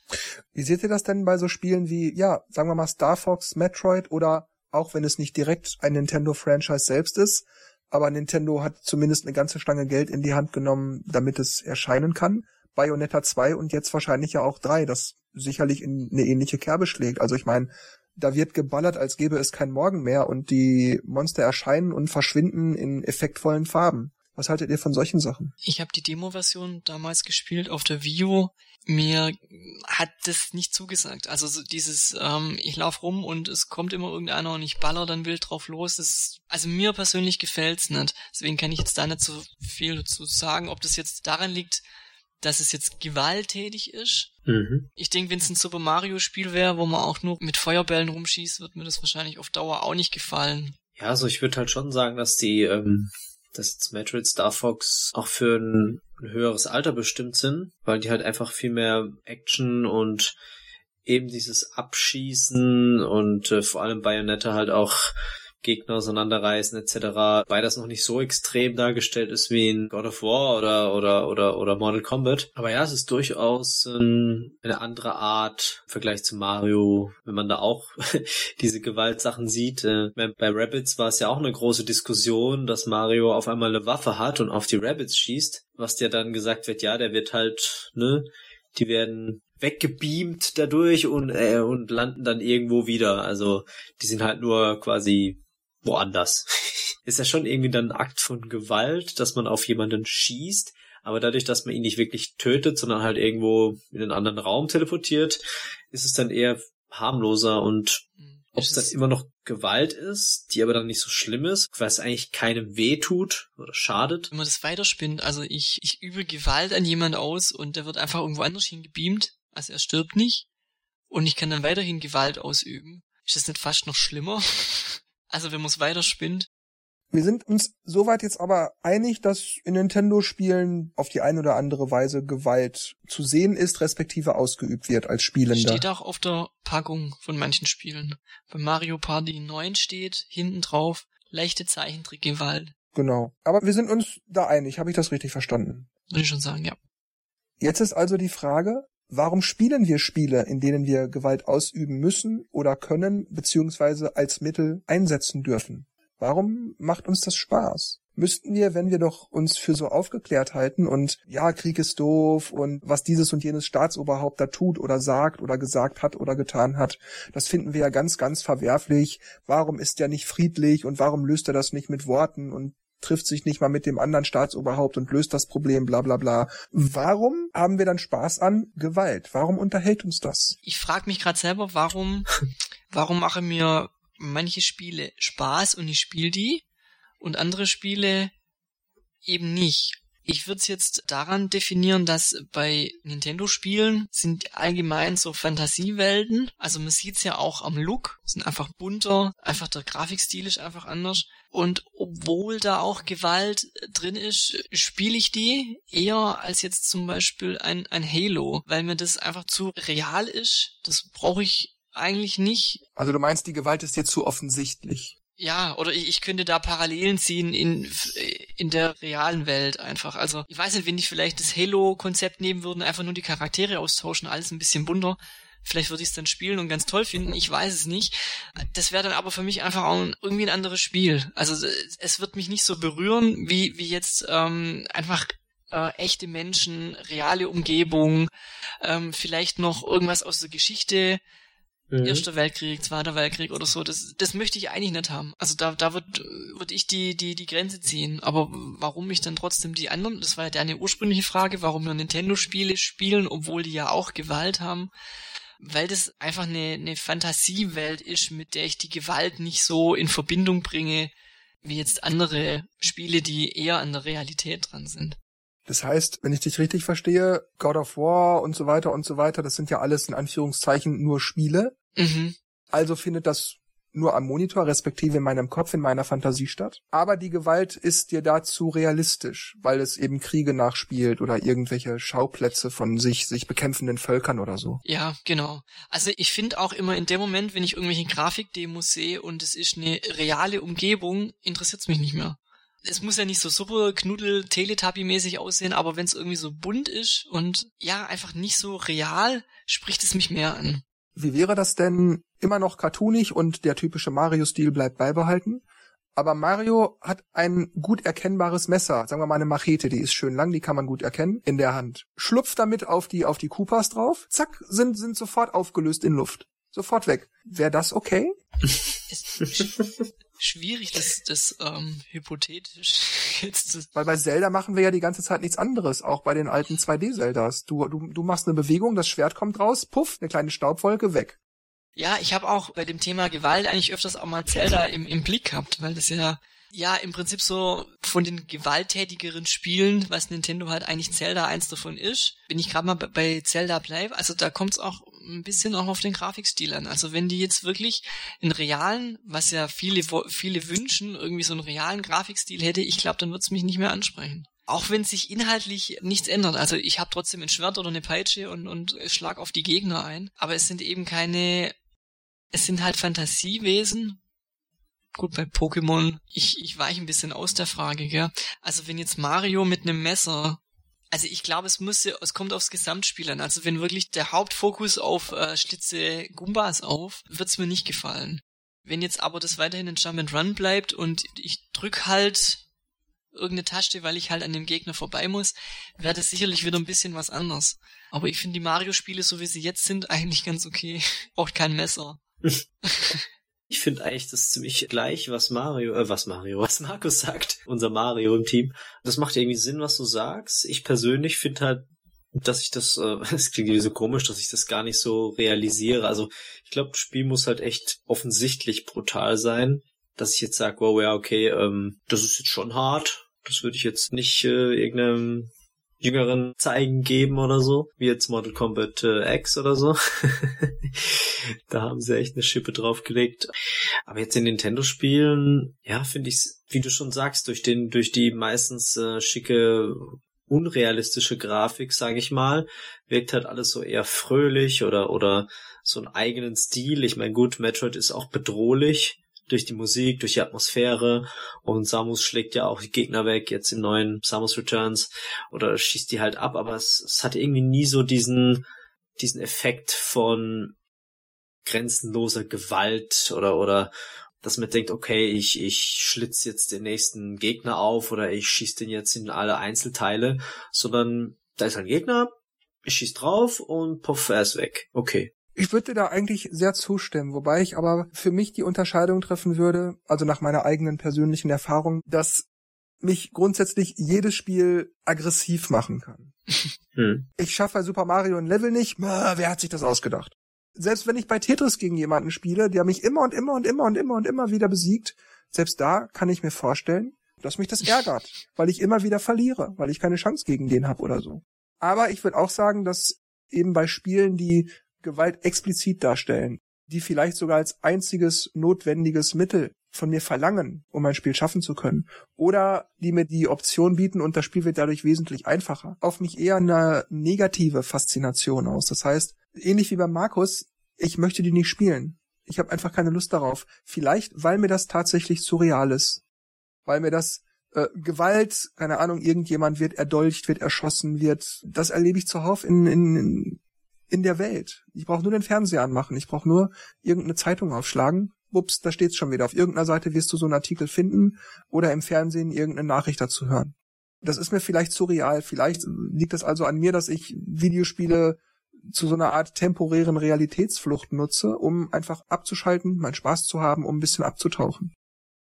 Wie seht ihr das denn bei so Spielen wie, ja, sagen wir mal Star Fox, Metroid oder auch wenn es nicht direkt ein Nintendo-Franchise selbst ist, aber Nintendo hat zumindest eine ganze Stange Geld in die Hand genommen, damit es erscheinen kann. Bayonetta 2 und jetzt wahrscheinlich ja auch 3, das sicherlich in eine ähnliche Kerbe schlägt. Also ich meine, da wird geballert, als gäbe es kein Morgen mehr und die Monster erscheinen und verschwinden in effektvollen Farben. Was haltet ihr von solchen Sachen? Ich habe die Demo-Version damals gespielt auf der Wii U. Mir hat das nicht zugesagt. Also so dieses, ähm, ich lauf rum und es kommt immer irgendeiner und ich baller dann wild drauf los. Das, also mir persönlich gefällt's nicht. Deswegen kann ich jetzt da nicht so viel dazu sagen, ob das jetzt daran liegt, dass es jetzt gewalttätig ist. Mhm. Ich denke, wenn es ein Super Mario Spiel wäre, wo man auch nur mit Feuerbällen rumschießt, wird mir das wahrscheinlich auf Dauer auch nicht gefallen. Ja, also ich würde halt schon sagen, dass die, ähm, dass jetzt Metroid Star Fox auch für ein, ein höheres Alter bestimmt sind, weil die halt einfach viel mehr Action und eben dieses Abschießen und äh, vor allem Bayonetta halt auch Gegner auseinanderreißen etc. Beides noch nicht so extrem dargestellt ist wie in God of War oder oder oder oder Mortal Kombat. Aber ja, es ist durchaus ähm, eine andere Art im Vergleich zu Mario, wenn man da auch diese Gewaltsachen sieht. Äh, bei Rabbits war es ja auch eine große Diskussion, dass Mario auf einmal eine Waffe hat und auf die Rabbits schießt, was dir dann gesagt wird, ja, der wird halt, ne, die werden weggebeamt dadurch und äh, und landen dann irgendwo wieder. Also die sind halt nur quasi woanders. ist ja schon irgendwie dann ein Akt von Gewalt, dass man auf jemanden schießt, aber dadurch, dass man ihn nicht wirklich tötet, sondern halt irgendwo in einen anderen Raum teleportiert, ist es dann eher harmloser und ob es dann immer noch Gewalt ist, die aber dann nicht so schlimm ist, weil es eigentlich keinem weh tut oder schadet. Wenn man das weiterspinnt, also ich, ich übe Gewalt an jemand aus und der wird einfach irgendwo anders hingebeamt, also er stirbt nicht und ich kann dann weiterhin Gewalt ausüben. Ist das nicht fast noch schlimmer? also wenn man es weiterspinnt. Wir sind uns soweit jetzt aber einig, dass in Nintendo-Spielen auf die eine oder andere Weise Gewalt zu sehen ist, respektive ausgeübt wird als Spielender. Steht auch auf der Packung von manchen Spielen. Bei Mario Party 9 steht hinten drauf leichte Zeichentrickgewalt. Genau. Aber wir sind uns da einig. Habe ich das richtig verstanden? Würde ich schon sagen, ja. Jetzt ist also die Frage, warum spielen wir Spiele, in denen wir Gewalt ausüben müssen oder können, beziehungsweise als Mittel einsetzen dürfen? Warum macht uns das Spaß? Müssten wir, wenn wir doch uns für so aufgeklärt halten und ja, Krieg ist doof und was dieses und jenes Staatsoberhaupt da tut oder sagt oder gesagt hat oder getan hat, das finden wir ja ganz, ganz verwerflich. Warum ist der nicht friedlich und warum löst er das nicht mit Worten und trifft sich nicht mal mit dem anderen Staatsoberhaupt und löst das Problem, bla bla bla. Warum haben wir dann Spaß an Gewalt? Warum unterhält uns das? Ich frage mich gerade selber, warum, warum mache mir manche Spiele Spaß und ich spiele die und andere Spiele eben nicht. Ich würde es jetzt daran definieren, dass bei Nintendo-Spielen sind allgemein so Fantasiewelten. Also man sieht's ja auch am Look, sind einfach bunter, einfach der Grafikstil ist einfach anders. Und obwohl da auch Gewalt drin ist, spiele ich die eher als jetzt zum Beispiel ein, ein Halo, weil mir das einfach zu real ist. Das brauche ich eigentlich nicht. Also du meinst, die Gewalt ist dir zu offensichtlich. Ja, oder ich, ich könnte da Parallelen ziehen in, in der realen Welt einfach. Also ich weiß nicht, wenn die vielleicht das Halo-Konzept nehmen würden, einfach nur die Charaktere austauschen, alles ein bisschen bunter. Vielleicht würde ich es dann spielen und ganz toll finden, ich weiß es nicht. Das wäre dann aber für mich einfach auch irgendwie ein anderes Spiel. Also es wird mich nicht so berühren, wie, wie jetzt ähm, einfach äh, echte Menschen, reale Umgebung, ähm, vielleicht noch irgendwas aus der Geschichte Mhm. Erster Weltkrieg, Zweiter Weltkrieg oder so, das, das möchte ich eigentlich nicht haben. Also da, da wird, würde ich die, die, die Grenze ziehen. Aber warum ich dann trotzdem die anderen, das war ja deine ursprüngliche Frage, warum wir Nintendo-Spiele spielen, obwohl die ja auch Gewalt haben. Weil das einfach eine, eine Fantasiewelt ist, mit der ich die Gewalt nicht so in Verbindung bringe, wie jetzt andere Spiele, die eher an der Realität dran sind. Das heißt, wenn ich dich richtig verstehe, God of War und so weiter und so weiter, das sind ja alles in Anführungszeichen nur Spiele. Mhm. Also findet das nur am Monitor, respektive in meinem Kopf, in meiner Fantasie statt. Aber die Gewalt ist dir dazu realistisch, weil es eben Kriege nachspielt oder irgendwelche Schauplätze von sich, sich bekämpfenden Völkern oder so. Ja, genau. Also ich finde auch immer in dem Moment, wenn ich irgendwelche Grafikdemos sehe und es ist eine reale Umgebung, interessiert es mich nicht mehr es muss ja nicht so super knuddel teletubby mäßig aussehen, aber wenn es irgendwie so bunt ist und ja, einfach nicht so real, spricht es mich mehr an. Wie wäre das denn immer noch cartoonig und der typische Mario-Stil bleibt beibehalten? Aber Mario hat ein gut erkennbares Messer, sagen wir mal eine Machete, die ist schön lang, die kann man gut erkennen, in der Hand. Schlupft damit auf die, auf die Koopas drauf, zack, sind, sind sofort aufgelöst in Luft. Sofort weg. Wäre das okay? schwierig, das, das ähm, hypothetisch jetzt zu... Weil bei Zelda machen wir ja die ganze Zeit nichts anderes, auch bei den alten 2D-Zeldas. Du, du, du machst eine Bewegung, das Schwert kommt raus, puff, eine kleine Staubwolke, weg. Ja, ich habe auch bei dem Thema Gewalt eigentlich öfters auch mal Zelda im, im Blick gehabt, weil das ja ja, im Prinzip so von den gewalttätigeren Spielen, was Nintendo halt eigentlich Zelda eins davon ist, wenn ich gerade mal bei Zelda bleibe, also da kommt es auch ein bisschen auch auf den Grafikstil an. Also wenn die jetzt wirklich einen realen, was ja viele, viele wünschen, irgendwie so einen realen Grafikstil hätte, ich glaube, dann wird's mich nicht mehr ansprechen. Auch wenn sich inhaltlich nichts ändert. Also ich habe trotzdem ein Schwert oder eine Peitsche und, und schlag auf die Gegner ein. Aber es sind eben keine, es sind halt Fantasiewesen, Gut, bei Pokémon, ich, ich weiche ein bisschen aus der Frage, gell? Also wenn jetzt Mario mit einem Messer also ich glaube, es müsste, es kommt aufs Gesamtspiel an. Also wenn wirklich der Hauptfokus auf äh, Schlitze Gumbas auf, wird's mir nicht gefallen. Wenn jetzt aber das weiterhin ein Jump and Run bleibt und ich drück halt irgendeine Taste, weil ich halt an dem Gegner vorbei muss, wäre das sicherlich wieder ein bisschen was anderes. Aber ich finde die Mario-Spiele, so wie sie jetzt sind, eigentlich ganz okay. Braucht kein Messer. Ich finde eigentlich das ziemlich gleich, was Mario, äh, was Mario, was Markus sagt, unser Mario im Team. Das macht irgendwie Sinn, was du sagst. Ich persönlich finde halt dass ich das, äh, es klingt irgendwie so komisch, dass ich das gar nicht so realisiere. Also ich glaube, das Spiel muss halt echt offensichtlich brutal sein, dass ich jetzt sage, wow, ja, okay, ähm, das ist jetzt schon hart. Das würde ich jetzt nicht äh, irgendeinem jüngeren Zeigen geben oder so, wie jetzt Mortal Kombat äh, X oder so. da haben sie echt eine Schippe draufgelegt. Aber jetzt in Nintendo-Spielen, ja, finde ich, wie du schon sagst, durch den, durch die meistens äh, schicke unrealistische Grafik, sage ich mal, wirkt halt alles so eher fröhlich oder oder so einen eigenen Stil. Ich meine, gut, Metroid ist auch bedrohlich durch die Musik, durch die Atmosphäre und Samus schlägt ja auch die Gegner weg, jetzt im neuen Samus Returns oder schießt die halt ab, aber es, es hat irgendwie nie so diesen diesen Effekt von grenzenloser Gewalt oder oder dass man denkt, okay, ich, ich schlitz jetzt den nächsten Gegner auf oder ich schieß den jetzt in alle Einzelteile, sondern da ist ein Gegner, ich schieß drauf und puff, er ist weg. Okay. Ich würde da eigentlich sehr zustimmen, wobei ich aber für mich die Unterscheidung treffen würde, also nach meiner eigenen persönlichen Erfahrung, dass mich grundsätzlich jedes Spiel aggressiv machen kann. Hm. Ich schaffe bei Super Mario ein Level nicht, wer hat sich das ausgedacht? selbst wenn ich bei Tetris gegen jemanden spiele, der mich immer und immer und immer und immer und immer wieder besiegt, selbst da kann ich mir vorstellen, dass mich das ärgert, weil ich immer wieder verliere, weil ich keine Chance gegen den habe oder so. Aber ich würde auch sagen, dass eben bei Spielen, die Gewalt explizit darstellen, die vielleicht sogar als einziges notwendiges Mittel von mir verlangen, um ein Spiel schaffen zu können, oder die mir die Option bieten und das Spiel wird dadurch wesentlich einfacher, auf mich eher eine negative Faszination aus. Das heißt, ähnlich wie bei Markus, ich möchte die nicht spielen. Ich habe einfach keine Lust darauf. Vielleicht, weil mir das tatsächlich surreal ist. Weil mir das äh, Gewalt, keine Ahnung, irgendjemand wird erdolcht, wird erschossen, wird. Das erlebe ich zuhauf in, in, in der Welt. Ich brauche nur den Fernseher anmachen. Ich brauche nur irgendeine Zeitung aufschlagen. Ups, da steht's schon wieder. Auf irgendeiner Seite wirst du so einen Artikel finden oder im Fernsehen irgendeine Nachricht dazu hören. Das ist mir vielleicht surreal. Vielleicht liegt es also an mir, dass ich Videospiele zu so einer Art temporären Realitätsflucht nutze, um einfach abzuschalten, meinen Spaß zu haben, um ein bisschen abzutauchen.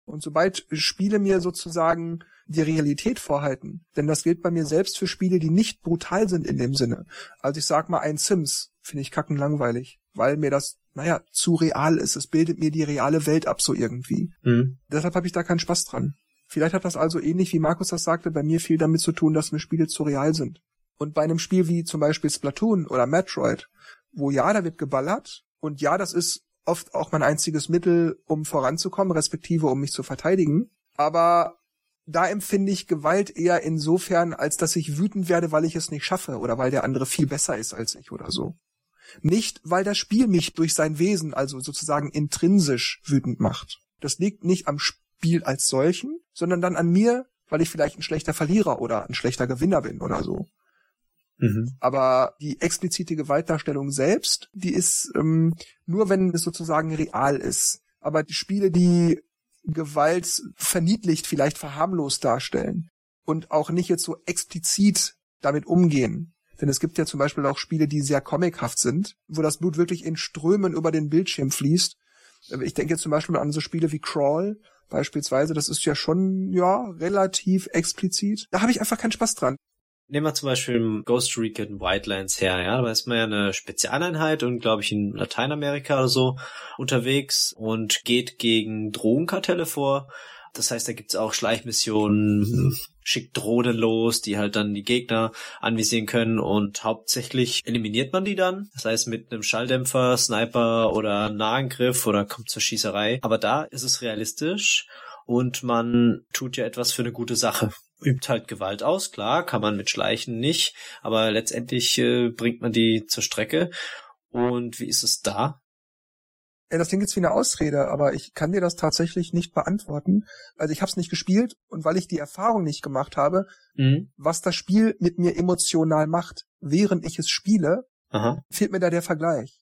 Und sobald Spiele mir sozusagen die Realität vorhalten, denn das gilt bei mir selbst für Spiele, die nicht brutal sind in dem Sinne. Also ich sag mal, ein Sims finde ich kacken langweilig, weil mir das, naja, zu real ist. Es bildet mir die reale Welt ab so irgendwie. Mhm. Deshalb habe ich da keinen Spaß dran. Vielleicht hat das also ähnlich wie Markus das sagte, bei mir viel damit zu tun, dass mir Spiele zu real sind. Und bei einem Spiel wie zum Beispiel Splatoon oder Metroid, wo ja, da wird geballert und ja, das ist oft auch mein einziges Mittel, um voranzukommen, respektive um mich zu verteidigen. Aber da empfinde ich Gewalt eher insofern, als dass ich wütend werde, weil ich es nicht schaffe oder weil der andere viel besser ist als ich oder so. Nicht, weil das Spiel mich durch sein Wesen, also sozusagen intrinsisch wütend macht. Das liegt nicht am Spiel als solchen, sondern dann an mir, weil ich vielleicht ein schlechter Verlierer oder ein schlechter Gewinner bin oder so. Mhm. Aber die explizite Gewaltdarstellung selbst, die ist ähm, nur, wenn es sozusagen real ist. Aber die Spiele, die Gewalt verniedlicht, vielleicht verharmlost darstellen und auch nicht jetzt so explizit damit umgehen. Denn es gibt ja zum Beispiel auch Spiele, die sehr comichaft sind, wo das Blut wirklich in Strömen über den Bildschirm fließt. Ich denke jetzt zum Beispiel an so Spiele wie Crawl, beispielsweise, das ist ja schon, ja, relativ explizit. Da habe ich einfach keinen Spaß dran. Nehmen wir zum Beispiel Ghost Recon Wildlands her, ja, da ist man ja eine Spezialeinheit und glaube ich in Lateinamerika oder so unterwegs und geht gegen Drogenkartelle vor. Das heißt, da gibt's auch Schleichmissionen, schickt Drohnen los, die halt dann die Gegner anvisieren können und hauptsächlich eliminiert man die dann. Das heißt mit einem Schalldämpfer, Sniper oder Nahangriff oder kommt zur Schießerei. Aber da ist es realistisch und man tut ja etwas für eine gute Sache übt halt Gewalt aus, klar, kann man mit Schleichen nicht, aber letztendlich äh, bringt man die zur Strecke. Und wie ist es da? Ja, das klingt jetzt wie eine Ausrede, aber ich kann dir das tatsächlich nicht beantworten. Also ich habe es nicht gespielt und weil ich die Erfahrung nicht gemacht habe, mhm. was das Spiel mit mir emotional macht, während ich es spiele, Aha. fehlt mir da der Vergleich.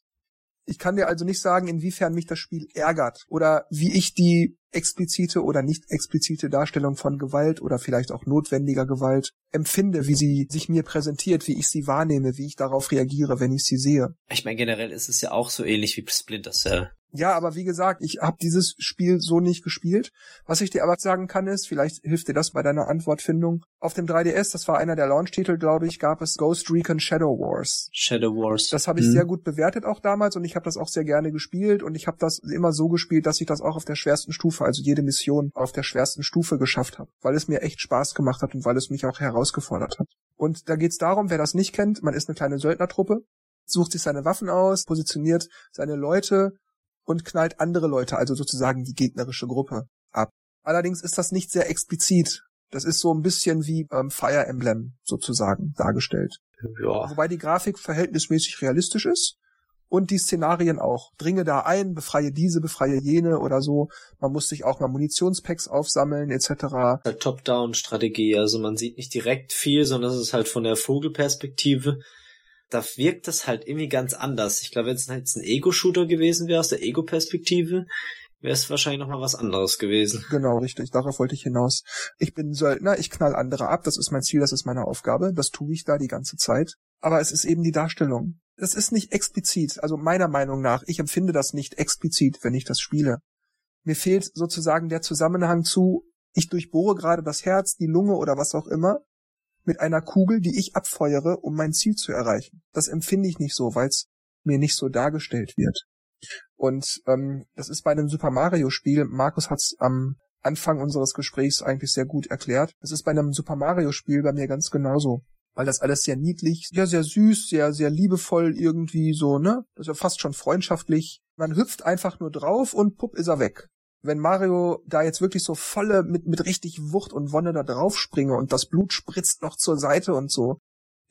Ich kann dir also nicht sagen, inwiefern mich das Spiel ärgert oder wie ich die explizite oder nicht explizite Darstellung von Gewalt oder vielleicht auch notwendiger Gewalt empfinde, wie sie sich mir präsentiert, wie ich sie wahrnehme, wie ich darauf reagiere, wenn ich sie sehe. Ich meine, generell ist es ja auch so ähnlich wie Splinter Cell. Ja, aber wie gesagt, ich habe dieses Spiel so nicht gespielt. Was ich dir aber sagen kann ist, vielleicht hilft dir das bei deiner Antwortfindung. Auf dem 3DS, das war einer der Launch-Titel, glaube ich, gab es Ghost Recon Shadow Wars. Shadow Wars. Das habe ich hm. sehr gut bewertet auch damals und ich habe das auch sehr gerne gespielt und ich habe das immer so gespielt, dass ich das auch auf der schwersten Stufe, also jede Mission auf der schwersten Stufe geschafft habe, weil es mir echt Spaß gemacht hat und weil es mich auch herausgefordert hat. Und da geht's darum, wer das nicht kennt, man ist eine kleine Söldnertruppe, sucht sich seine Waffen aus, positioniert seine Leute und knallt andere Leute, also sozusagen die gegnerische Gruppe, ab. Allerdings ist das nicht sehr explizit. Das ist so ein bisschen wie ähm, Fire Emblem sozusagen dargestellt. Ja. Wobei die Grafik verhältnismäßig realistisch ist und die Szenarien auch. Dringe da ein, befreie diese, befreie jene oder so. Man muss sich auch mal Munitionspacks aufsammeln etc. Halt Top-Down-Strategie, also man sieht nicht direkt viel, sondern es ist halt von der Vogelperspektive da wirkt das halt irgendwie ganz anders. Ich glaube, wenn es jetzt ein Ego-Shooter gewesen wäre, aus der Ego-Perspektive, wäre es wahrscheinlich nochmal was anderes gewesen. Genau, richtig. Darauf wollte ich hinaus. Ich bin Söldner, ich knall andere ab, das ist mein Ziel, das ist meine Aufgabe, das tue ich da die ganze Zeit. Aber es ist eben die Darstellung. Das ist nicht explizit, also meiner Meinung nach, ich empfinde das nicht explizit, wenn ich das spiele. Mir fehlt sozusagen der Zusammenhang zu, ich durchbohre gerade das Herz, die Lunge oder was auch immer mit einer Kugel, die ich abfeuere, um mein Ziel zu erreichen. Das empfinde ich nicht so, weil es mir nicht so dargestellt wird. Und ähm, das ist bei einem Super Mario Spiel, Markus hat es am Anfang unseres Gesprächs eigentlich sehr gut erklärt. Das ist bei einem Super Mario Spiel bei mir ganz genauso. Weil das alles sehr niedlich, ja, sehr süß, sehr, sehr liebevoll irgendwie so, ne? Das ist ja fast schon freundschaftlich. Man hüpft einfach nur drauf und pupp ist er weg wenn Mario da jetzt wirklich so volle mit, mit richtig Wucht und Wonne da drauf springe und das Blut spritzt noch zur Seite und so.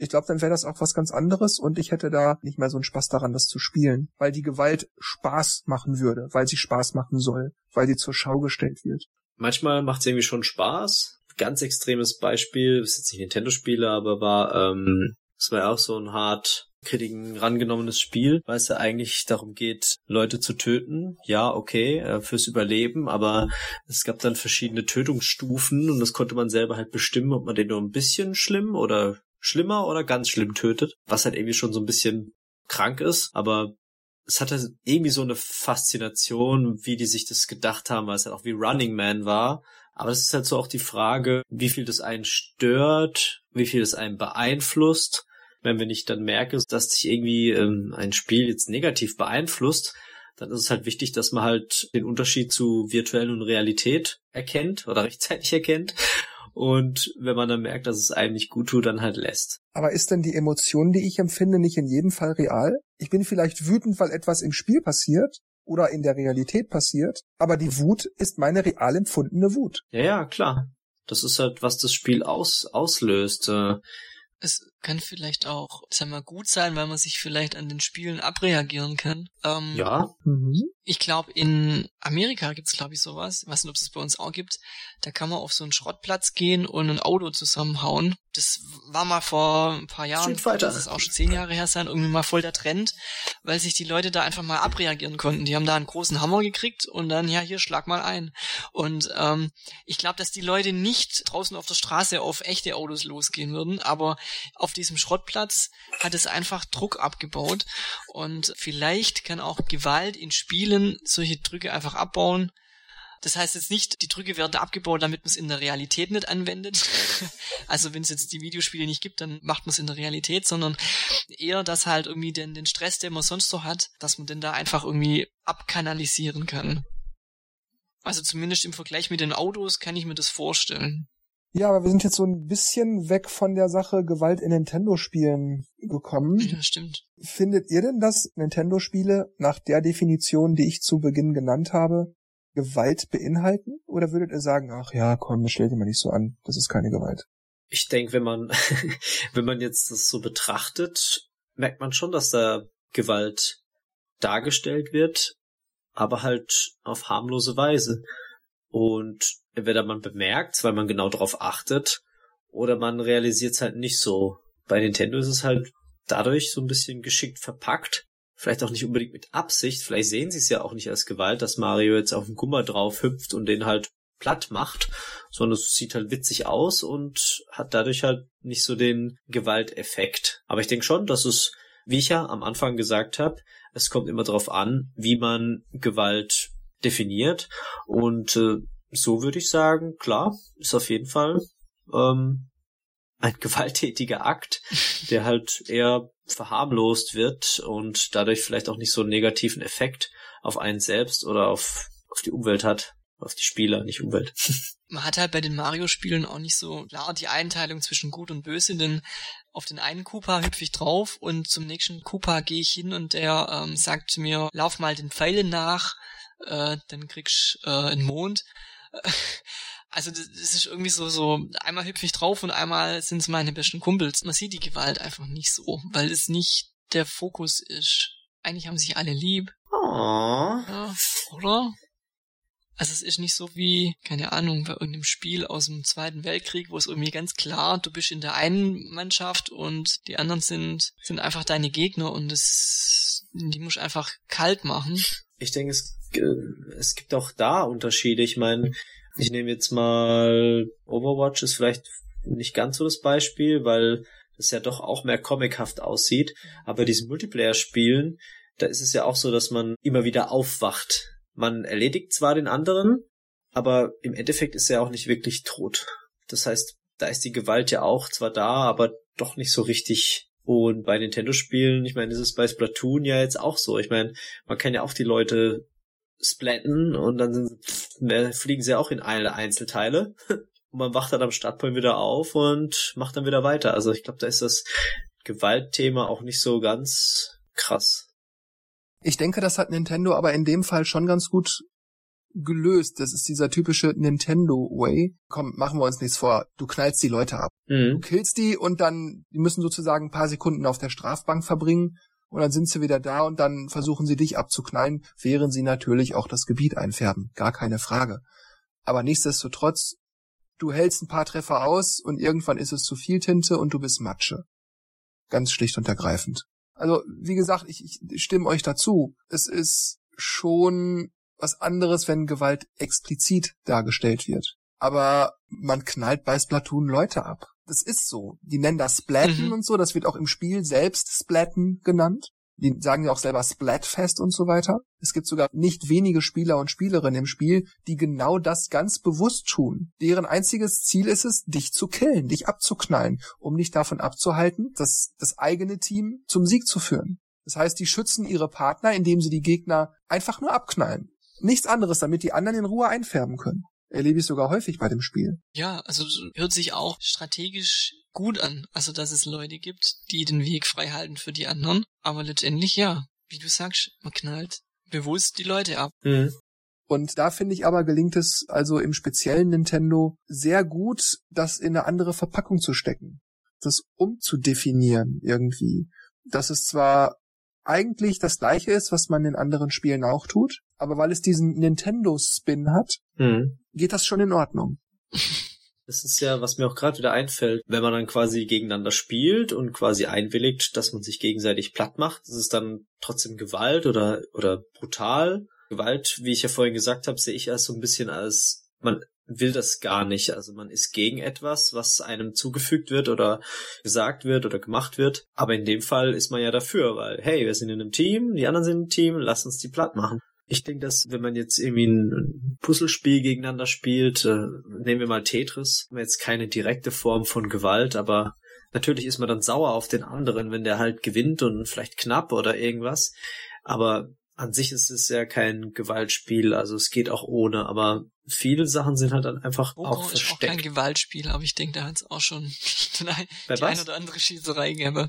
Ich glaube, dann wäre das auch was ganz anderes und ich hätte da nicht mehr so einen Spaß daran, das zu spielen, weil die Gewalt Spaß machen würde, weil sie Spaß machen soll, weil sie zur Schau gestellt wird. Manchmal macht es irgendwie schon Spaß. Ganz extremes Beispiel, ist jetzt nicht Nintendo-Spiele, aber war, ähm, das war ja auch so ein hart Kritiken rangenommenes Spiel, weil es ja eigentlich darum geht, Leute zu töten. Ja, okay, äh, fürs Überleben, aber es gab dann verschiedene Tötungsstufen und das konnte man selber halt bestimmen, ob man den nur ein bisschen schlimm oder schlimmer oder ganz schlimm tötet, was halt irgendwie schon so ein bisschen krank ist, aber es hatte irgendwie so eine Faszination, wie die sich das gedacht haben, weil es halt auch wie Running Man war. Aber es ist halt so auch die Frage, wie viel das einen stört, wie viel das einen beeinflusst wenn, wenn ich dann merke, dass sich irgendwie ähm, ein Spiel jetzt negativ beeinflusst, dann ist es halt wichtig, dass man halt den Unterschied zu virtuellen und Realität erkennt oder rechtzeitig erkennt. Und wenn man dann merkt, dass es einem nicht gut tut, dann halt lässt. Aber ist denn die Emotion, die ich empfinde, nicht in jedem Fall real? Ich bin vielleicht wütend, weil etwas im Spiel passiert oder in der Realität passiert, aber die Wut ist meine real empfundene Wut. Ja, ja, klar. Das ist halt, was das Spiel aus, auslöst. Äh, es kann vielleicht auch, sagen wir, gut sein, weil man sich vielleicht an den Spielen abreagieren kann. Ähm, ja. Mhm. Ich glaube, in Amerika gibt's glaube ich, sowas. Ich weiß nicht, ob es das bei uns auch gibt. Da kann man auf so einen Schrottplatz gehen und ein Auto zusammenhauen. Das war mal vor ein paar Jahren, das ist auch schon zehn Jahre her sein, irgendwie mal voll der Trend, weil sich die Leute da einfach mal abreagieren konnten. Die haben da einen großen Hammer gekriegt und dann, ja, hier, schlag mal ein. Und ähm, ich glaube, dass die Leute nicht draußen auf der Straße auf echte Autos losgehen würden, aber auf diesem Schrottplatz hat es einfach Druck abgebaut und vielleicht kann auch Gewalt in Spielen solche Drücke einfach abbauen. Das heißt jetzt nicht, die Drücke werden abgebaut, damit man es in der Realität nicht anwendet. also wenn es jetzt die Videospiele nicht gibt, dann macht man es in der Realität, sondern eher, dass halt irgendwie den, den Stress, den man sonst so hat, dass man den da einfach irgendwie abkanalisieren kann. Also zumindest im Vergleich mit den Autos kann ich mir das vorstellen. Ja, aber wir sind jetzt so ein bisschen weg von der Sache Gewalt in Nintendo-Spielen gekommen. Ja, stimmt. Findet ihr denn, dass Nintendo-Spiele nach der Definition, die ich zu Beginn genannt habe, Gewalt beinhalten? Oder würdet ihr sagen, ach ja, komm, das stellt dir mal nicht so an, das ist keine Gewalt? Ich denke, wenn man, wenn man jetzt das so betrachtet, merkt man schon, dass da Gewalt dargestellt wird, aber halt auf harmlose Weise. Und entweder man bemerkt weil man genau darauf achtet, oder man realisiert es halt nicht so. Bei Nintendo ist es halt dadurch so ein bisschen geschickt verpackt, vielleicht auch nicht unbedingt mit Absicht, vielleicht sehen sie es ja auch nicht als Gewalt, dass Mario jetzt auf den Gummer drauf hüpft und den halt platt macht, sondern es sieht halt witzig aus und hat dadurch halt nicht so den Gewalteffekt. Aber ich denke schon, dass es, wie ich ja am Anfang gesagt habe, es kommt immer darauf an, wie man Gewalt definiert. Und äh, so würde ich sagen, klar, ist auf jeden Fall ähm, ein gewalttätiger Akt, der halt eher verharmlost wird und dadurch vielleicht auch nicht so einen negativen Effekt auf einen selbst oder auf, auf die Umwelt hat. Auf die Spieler, nicht Umwelt. Man hat halt bei den Mario-Spielen auch nicht so klar die Einteilung zwischen gut und böse, denn auf den einen Koopa hüpfe ich drauf und zum nächsten Koopa gehe ich hin und der ähm, sagt mir, lauf mal den Pfeilen nach, äh, dann kriegst äh, einen Mond. Also das, das ist irgendwie so, so, einmal hüpfe ich drauf und einmal sind es meine besten Kumpels. Man sieht die Gewalt einfach nicht so, weil es nicht der Fokus ist. Eigentlich haben sich alle lieb. Oh. Ja, oder? Also es ist nicht so wie, keine Ahnung, bei irgendeinem Spiel aus dem Zweiten Weltkrieg, wo es irgendwie ganz klar, du bist in der einen Mannschaft und die anderen sind, sind einfach deine Gegner und es, die musst einfach kalt machen. Ich denke, es, es gibt auch da Unterschiede. Ich meine, ich nehme jetzt mal Overwatch ist vielleicht nicht ganz so das Beispiel, weil es ja doch auch mehr comichaft aussieht. Aber diesen Multiplayer-Spielen, da ist es ja auch so, dass man immer wieder aufwacht. Man erledigt zwar den anderen, aber im Endeffekt ist er auch nicht wirklich tot. Das heißt, da ist die Gewalt ja auch zwar da, aber doch nicht so richtig. Und bei Nintendo-Spielen, ich meine, ist es bei Splatoon ja jetzt auch so. Ich meine, man kann ja auch die Leute splatten und dann sind, fliegen sie auch in alle Einzelteile. Und man wacht dann am Startpunkt wieder auf und macht dann wieder weiter. Also ich glaube, da ist das Gewaltthema auch nicht so ganz krass. Ich denke, das hat Nintendo aber in dem Fall schon ganz gut gelöst. Das ist dieser typische Nintendo Way. Komm, machen wir uns nichts vor. Du knallst die Leute ab. Mhm. Du killst die und dann, die müssen sozusagen ein paar Sekunden auf der Strafbank verbringen und dann sind sie wieder da und dann versuchen sie dich abzuknallen, während sie natürlich auch das Gebiet einfärben. Gar keine Frage. Aber nichtsdestotrotz, du hältst ein paar Treffer aus und irgendwann ist es zu viel Tinte und du bist Matsche. Ganz schlicht und ergreifend. Also, wie gesagt, ich, ich stimme euch dazu. Es ist schon was anderes, wenn Gewalt explizit dargestellt wird. Aber man knallt bei Splatoon Leute ab das ist so. Die nennen das Splatten mhm. und so, das wird auch im Spiel selbst Splatten genannt. Die sagen ja auch selber Splatfest und so weiter. Es gibt sogar nicht wenige Spieler und Spielerinnen im Spiel, die genau das ganz bewusst tun. Deren einziges Ziel ist es, dich zu killen, dich abzuknallen, um dich davon abzuhalten, das, das eigene Team zum Sieg zu führen. Das heißt, die schützen ihre Partner, indem sie die Gegner einfach nur abknallen. Nichts anderes, damit die anderen in Ruhe einfärben können. Erlebe ich sogar häufig bei dem Spiel. Ja, also hört sich auch strategisch gut an. Also, dass es Leute gibt, die den Weg frei halten für die anderen. Aber letztendlich, ja, wie du sagst, man knallt bewusst die Leute ab. Mhm. Und da finde ich aber gelingt es also im speziellen Nintendo sehr gut, das in eine andere Verpackung zu stecken. Das umzudefinieren irgendwie. Das ist zwar eigentlich das gleiche ist, was man in anderen Spielen auch tut, aber weil es diesen Nintendo-Spin hat, mhm. geht das schon in Ordnung. Das ist ja, was mir auch gerade wieder einfällt, wenn man dann quasi gegeneinander spielt und quasi einwilligt, dass man sich gegenseitig platt macht, ist es dann trotzdem Gewalt oder, oder brutal. Gewalt, wie ich ja vorhin gesagt habe, sehe ich als so ein bisschen als, man will das gar nicht. Also man ist gegen etwas, was einem zugefügt wird oder gesagt wird oder gemacht wird. Aber in dem Fall ist man ja dafür, weil, hey, wir sind in einem Team, die anderen sind im Team, lass uns die platt machen. Ich denke, dass wenn man jetzt irgendwie ein Puzzlespiel gegeneinander spielt, äh, nehmen wir mal Tetris, haben wir jetzt keine direkte Form von Gewalt, aber natürlich ist man dann sauer auf den anderen, wenn der halt gewinnt und vielleicht knapp oder irgendwas. Aber an sich ist es ja kein Gewaltspiel, also es geht auch ohne, aber viele Sachen sind halt dann einfach Poker auch versteckt. Ist auch kein Gewaltspiel, aber ich denke, da hat es auch schon nein, Bei die was? ein oder andere Schießerei gegeben.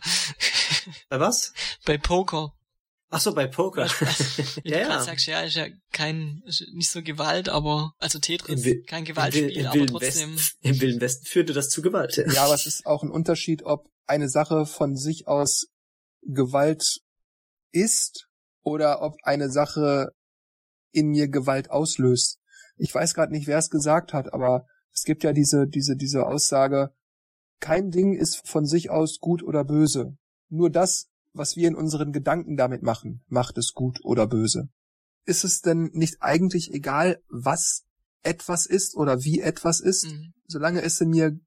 Bei was? Bei Poker. Ach so, bei Poker. Wie Ja, ja. sagst, ja, ist ja kein, ist nicht so Gewalt, aber, also Tetris, Im kein Im, Gewaltspiel, Wil- im, aber trotzdem. Westen, Im Wilden Westen führte das zu Gewalt. Ja, aber es ist auch ein Unterschied, ob eine Sache von sich aus Gewalt ist oder ob eine Sache in mir Gewalt auslöst. Ich weiß gerade nicht, wer es gesagt hat, aber es gibt ja diese, diese, diese Aussage, kein Ding ist von sich aus gut oder böse. Nur das, was wir in unseren Gedanken damit machen, macht es gut oder böse. Ist es denn nicht eigentlich egal, was etwas ist oder wie etwas ist, mhm. solange es in mir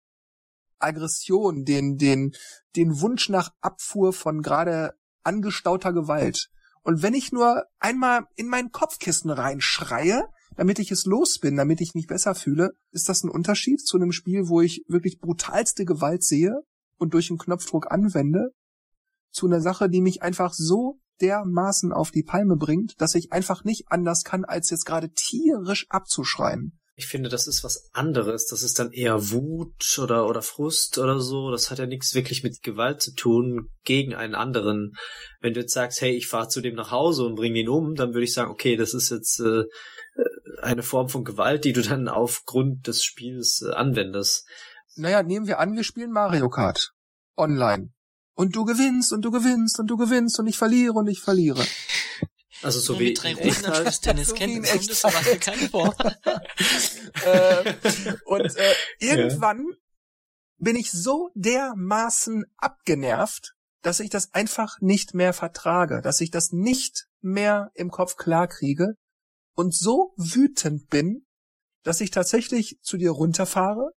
Aggression, den, den, den Wunsch nach Abfuhr von gerade angestauter Gewalt. Und wenn ich nur einmal in mein Kopfkissen reinschreie, damit ich es los bin, damit ich mich besser fühle, ist das ein Unterschied zu einem Spiel, wo ich wirklich brutalste Gewalt sehe und durch einen Knopfdruck anwende, zu einer Sache, die mich einfach so dermaßen auf die Palme bringt, dass ich einfach nicht anders kann, als jetzt gerade tierisch abzuschreien. Ich finde, das ist was anderes. Das ist dann eher Wut oder, oder Frust oder so. Das hat ja nichts wirklich mit Gewalt zu tun gegen einen anderen. Wenn du jetzt sagst, hey, ich fahre zu dem nach Hause und bring ihn um, dann würde ich sagen, okay, das ist jetzt äh, eine Form von Gewalt, die du dann aufgrund des Spiels äh, anwendest. Naja, nehmen wir an, wir spielen Mario Kart online. Und du gewinnst und du gewinnst und du gewinnst und ich verliere und ich verliere. Also so wie drei Runden am Tennis so kennt, das macht mir keinen vor. äh, und äh, irgendwann ja. bin ich so dermaßen abgenervt, dass ich das einfach nicht mehr vertrage, dass ich das nicht mehr im Kopf klarkriege und so wütend bin, dass ich tatsächlich zu dir runterfahre,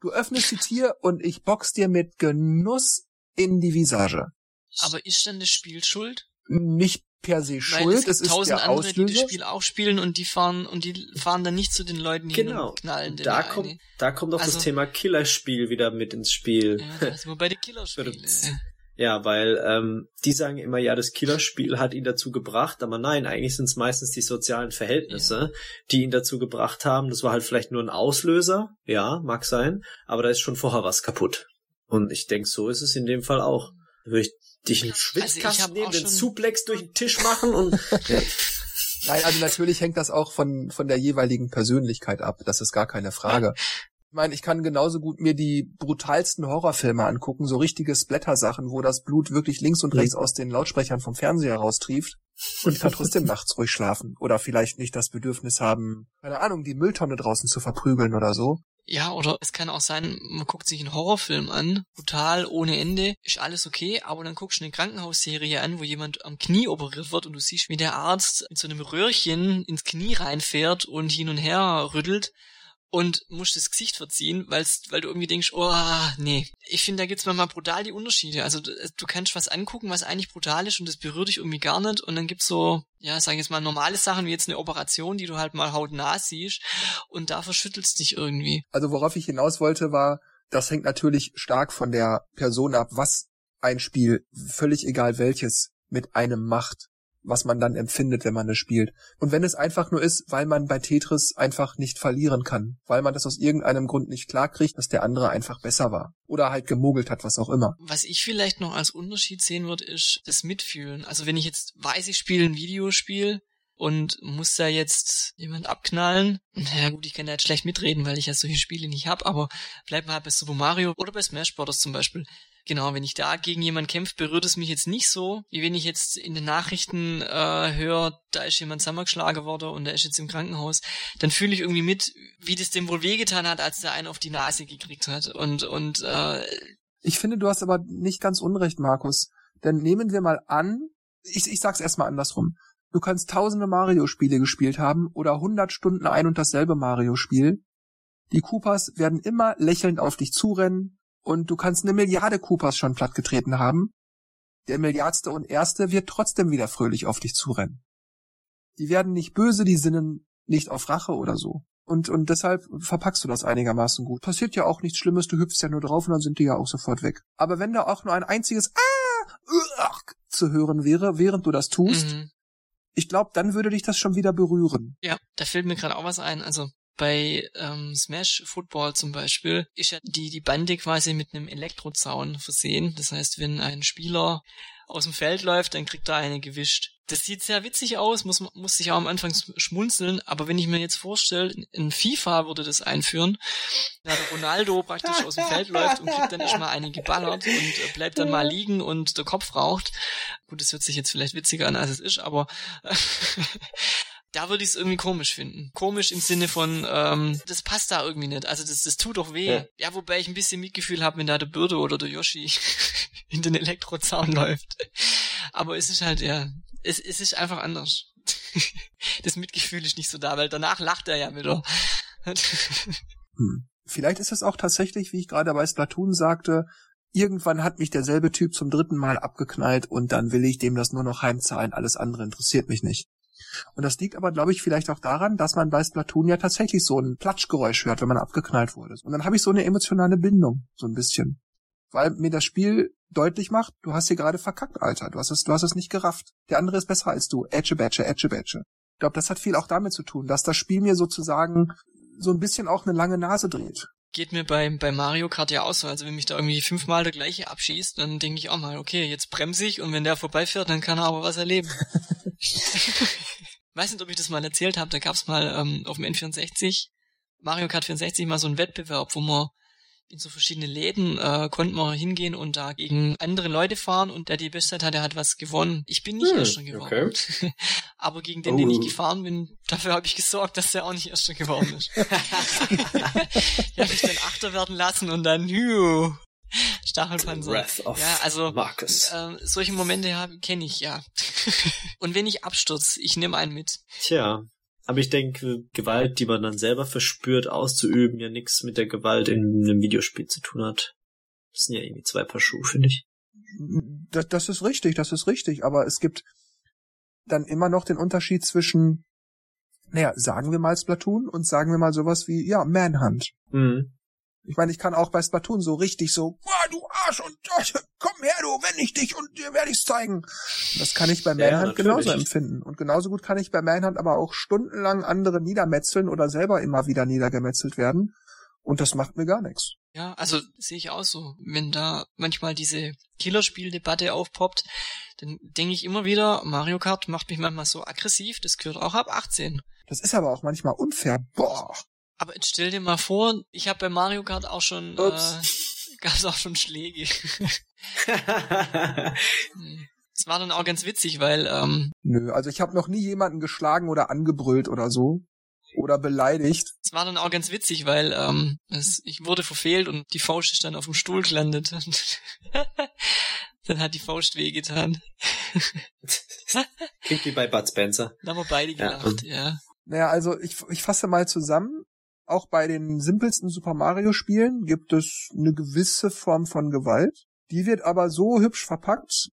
du öffnest die Tür und ich box dir mit Genuss in die Visage. Aber ist denn das Spiel schuld? Nicht per se schuld, Weil es, gibt es ist tausend der andere, Auslöser. die das Spiel auch spielen und die fahren und die fahren dann nicht zu den Leuten hin genau. und knallen den da kommt, da kommt auch also, das Thema Killerspiel wieder mit ins Spiel. Ja, das ist bei den Killerspielen. Ja, weil ähm, die sagen immer, ja, das Killerspiel hat ihn dazu gebracht, aber nein, eigentlich sind es meistens die sozialen Verhältnisse, ja. die ihn dazu gebracht haben. Das war halt vielleicht nur ein Auslöser, ja, mag sein, aber da ist schon vorher was kaputt. Und ich denke, so ist es in dem Fall auch. Da würde ich dich einen Schwitzkasten also nehmen, den Suplex durch den Tisch machen und. Nein, also natürlich hängt das auch von, von der jeweiligen Persönlichkeit ab. Das ist gar keine Frage. Ich meine, ich kann genauso gut mir die brutalsten Horrorfilme angucken, so richtige Splatter-Sachen, wo das Blut wirklich links und rechts aus den Lautsprechern vom Fernseher raustrieft. Und ich kann trotzdem nachts ruhig schlafen. Oder vielleicht nicht das Bedürfnis haben, keine Ahnung, die Mülltonne draußen zu verprügeln oder so. Ja, oder es kann auch sein, man guckt sich einen Horrorfilm an, brutal, ohne Ende, ist alles okay, aber dann guckst du eine Krankenhausserie an, wo jemand am Knie operiert wird und du siehst, wie der Arzt mit so einem Röhrchen ins Knie reinfährt und hin und her rüttelt und musst das Gesicht verziehen, weil's, weil du irgendwie denkst, oh, nee. Ich finde, da gibt's manchmal brutal die Unterschiede. Also du, du, kannst was angucken, was eigentlich brutal ist und das berührt dich irgendwie gar nicht und dann gibt's so, ja, sag ich jetzt mal, normale Sachen wie jetzt eine Operation, die du halt mal hautnah siehst und da verschüttelst dich irgendwie. Also worauf ich hinaus wollte, war, das hängt natürlich stark von der Person ab, was ein Spiel, völlig egal welches, mit einem macht was man dann empfindet, wenn man es spielt. Und wenn es einfach nur ist, weil man bei Tetris einfach nicht verlieren kann, weil man das aus irgendeinem Grund nicht klarkriegt, dass der andere einfach besser war oder halt gemogelt hat, was auch immer. Was ich vielleicht noch als Unterschied sehen würde, ist das Mitfühlen. Also wenn ich jetzt weiß, ich spiele ein Videospiel, und muss da jetzt jemand abknallen. Naja gut, ich kann da jetzt schlecht mitreden, weil ich ja solche Spiele nicht hab, aber bleibt mal bei Super Mario oder bei Smash Bros. zum Beispiel. Genau, wenn ich da gegen jemanden kämpfe, berührt es mich jetzt nicht so, wie wenn ich jetzt in den Nachrichten äh, höre, da ist jemand zusammengeschlagen worden und der ist jetzt im Krankenhaus, dann fühle ich irgendwie mit, wie das dem wohl wehgetan hat, als der einen auf die Nase gekriegt hat. Und, und äh, Ich finde, du hast aber nicht ganz unrecht, Markus. Denn nehmen wir mal an, ich, ich sag's erstmal andersrum. Du kannst tausende Mario-Spiele gespielt haben oder hundert Stunden ein und dasselbe Mario-Spiel. Die Koopas werden immer lächelnd auf dich zurennen, und du kannst eine Milliarde Coopers schon plattgetreten haben. Der Milliardste und Erste wird trotzdem wieder fröhlich auf dich zurennen. Die werden nicht böse, die sinnen nicht auf Rache oder so. Und, und deshalb verpackst du das einigermaßen gut. Passiert ja auch nichts Schlimmes, du hüpfst ja nur drauf und dann sind die ja auch sofort weg. Aber wenn da auch nur ein einziges Ah zu hören wäre, während du das tust, mhm. ich glaube, dann würde dich das schon wieder berühren. Ja, da fällt mir gerade auch was ein. Also bei ähm, Smash Football zum Beispiel ist ja die, die Bande quasi mit einem Elektrozaun versehen. Das heißt, wenn ein Spieler aus dem Feld läuft, dann kriegt er eine gewischt. Das sieht sehr witzig aus, muss, muss sich auch am Anfang schmunzeln, aber wenn ich mir jetzt vorstelle, in FIFA würde das einführen, da der Ronaldo praktisch aus dem Feld läuft und kriegt dann erstmal eine geballert und bleibt dann mal liegen und der Kopf raucht. Gut, das hört sich jetzt vielleicht witziger an, als es ist, aber da würde ich es irgendwie komisch finden. Komisch im Sinne von, ähm, das passt da irgendwie nicht. Also das, das tut doch weh. Ja, ja wobei ich ein bisschen Mitgefühl habe, wenn da der Bürde oder der Yoshi in den Elektrozaun läuft. Aber es ist halt, ja, es, es ist einfach anders. das Mitgefühl ist nicht so da, weil danach lacht er ja wieder. hm. Vielleicht ist es auch tatsächlich, wie ich gerade bei Splatoon sagte, irgendwann hat mich derselbe Typ zum dritten Mal abgeknallt und dann will ich dem das nur noch heimzahlen, alles andere interessiert mich nicht. Und das liegt aber, glaube ich, vielleicht auch daran, dass man bei Splatoon ja tatsächlich so ein Platschgeräusch hört, wenn man abgeknallt wurde. Und dann habe ich so eine emotionale Bindung, so ein bisschen. Weil mir das Spiel deutlich macht, du hast hier gerade verkackt, Alter. Du hast es, du hast es nicht gerafft. Der andere ist besser als du. Edge Badge, Edge Badge. Ich glaube, das hat viel auch damit zu tun, dass das Spiel mir sozusagen so ein bisschen auch eine lange Nase dreht. Geht mir bei, bei Mario Kart ja auch so. Also wenn mich da irgendwie fünfmal der gleiche abschießt, dann denke ich auch mal, okay, jetzt bremse ich und wenn der vorbeifährt, dann kann er aber was erleben. Weiß nicht, ob ich das mal erzählt habe, da gab's mal ähm, auf dem N64, Mario Kart 64 mal so einen Wettbewerb, wo man in so verschiedene Läden äh, konnte man hingehen und da gegen andere Leute fahren und der die Bestzeit hatte, hat was gewonnen. Ich bin nicht hm, Erster geworden. Okay. Aber gegen den, oh. den ich gefahren bin, dafür habe ich gesorgt, dass der auch nicht Erster geworden ist. ich habe mich dann Achter werden lassen und dann, hü, Stachelpanzer. Wrath of ja, also Marcus. Äh, solche Momente kenne ich, ja. und wenn ich abstürze, ich nehme einen mit. Tja, aber ich denke, Gewalt, die man dann selber verspürt, auszuüben, ja nichts mit der Gewalt in einem Videospiel zu tun hat. Das sind ja irgendwie zwei Paar Schuhe, finde ich. Das, das ist richtig, das ist richtig. Aber es gibt dann immer noch den Unterschied zwischen, naja, sagen wir mal Splatoon und sagen wir mal sowas wie, ja, Manhunt. Mhm. Ich meine, ich kann auch bei Splatoon so richtig so, boah, du Arsch und komm her, du, wenn ich dich und dir werde ich's zeigen. Das kann ich bei Manhunt ja, genauso empfinden. Und genauso gut kann ich bei Manhunt aber auch stundenlang andere niedermetzeln oder selber immer wieder niedergemetzelt werden. Und das macht mir gar nichts. Ja, also sehe ich auch so. Wenn da manchmal diese Killerspieldebatte aufpoppt, dann denke ich immer wieder, Mario Kart macht mich manchmal so aggressiv, das gehört auch ab 18. Das ist aber auch manchmal unfair. Boah. Aber jetzt stell dir mal vor, ich habe bei Mario Kart auch schon, Ups. äh, gab's auch schon Schläge. Es war dann auch ganz witzig, weil ähm, Nö, also ich habe noch nie jemanden geschlagen oder angebrüllt oder so. Oder beleidigt. Es war dann auch ganz witzig, weil ähm, es, ich wurde verfehlt und die Faust ist dann auf dem Stuhl gelandet. dann hat die Faust wehgetan. Klingt wie bei Bud Spencer. Da haben wir beide gelacht, ja. ja. Naja, also ich, ich fasse mal zusammen auch bei den simpelsten Super Mario Spielen gibt es eine gewisse Form von Gewalt. Die wird aber so hübsch verpackt,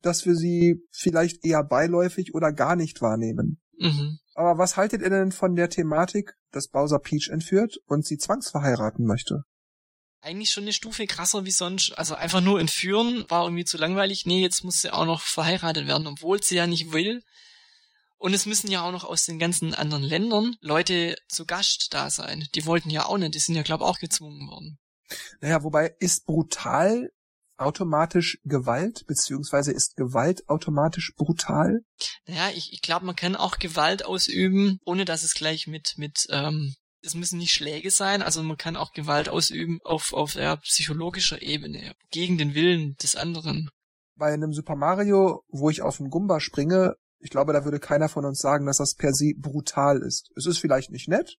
dass wir sie vielleicht eher beiläufig oder gar nicht wahrnehmen. Mhm. Aber was haltet ihr denn von der Thematik, dass Bowser Peach entführt und sie zwangsverheiraten möchte? Eigentlich schon eine Stufe krasser wie sonst. Also einfach nur entführen war irgendwie zu langweilig. Nee, jetzt muss sie auch noch verheiratet werden, obwohl sie ja nicht will. Und es müssen ja auch noch aus den ganzen anderen Ländern Leute zu Gast da sein. Die wollten ja auch nicht, die sind ja, glaube auch gezwungen worden. Naja, wobei ist brutal automatisch Gewalt, beziehungsweise ist Gewalt automatisch brutal? Naja, ich, ich glaube, man kann auch Gewalt ausüben, ohne dass es gleich mit, mit, ähm, es müssen nicht Schläge sein, also man kann auch Gewalt ausüben auf, auf ja, psychologischer Ebene, gegen den Willen des anderen. Bei einem Super Mario, wo ich auf einen Gumba springe, ich glaube, da würde keiner von uns sagen, dass das per se brutal ist. Es ist vielleicht nicht nett,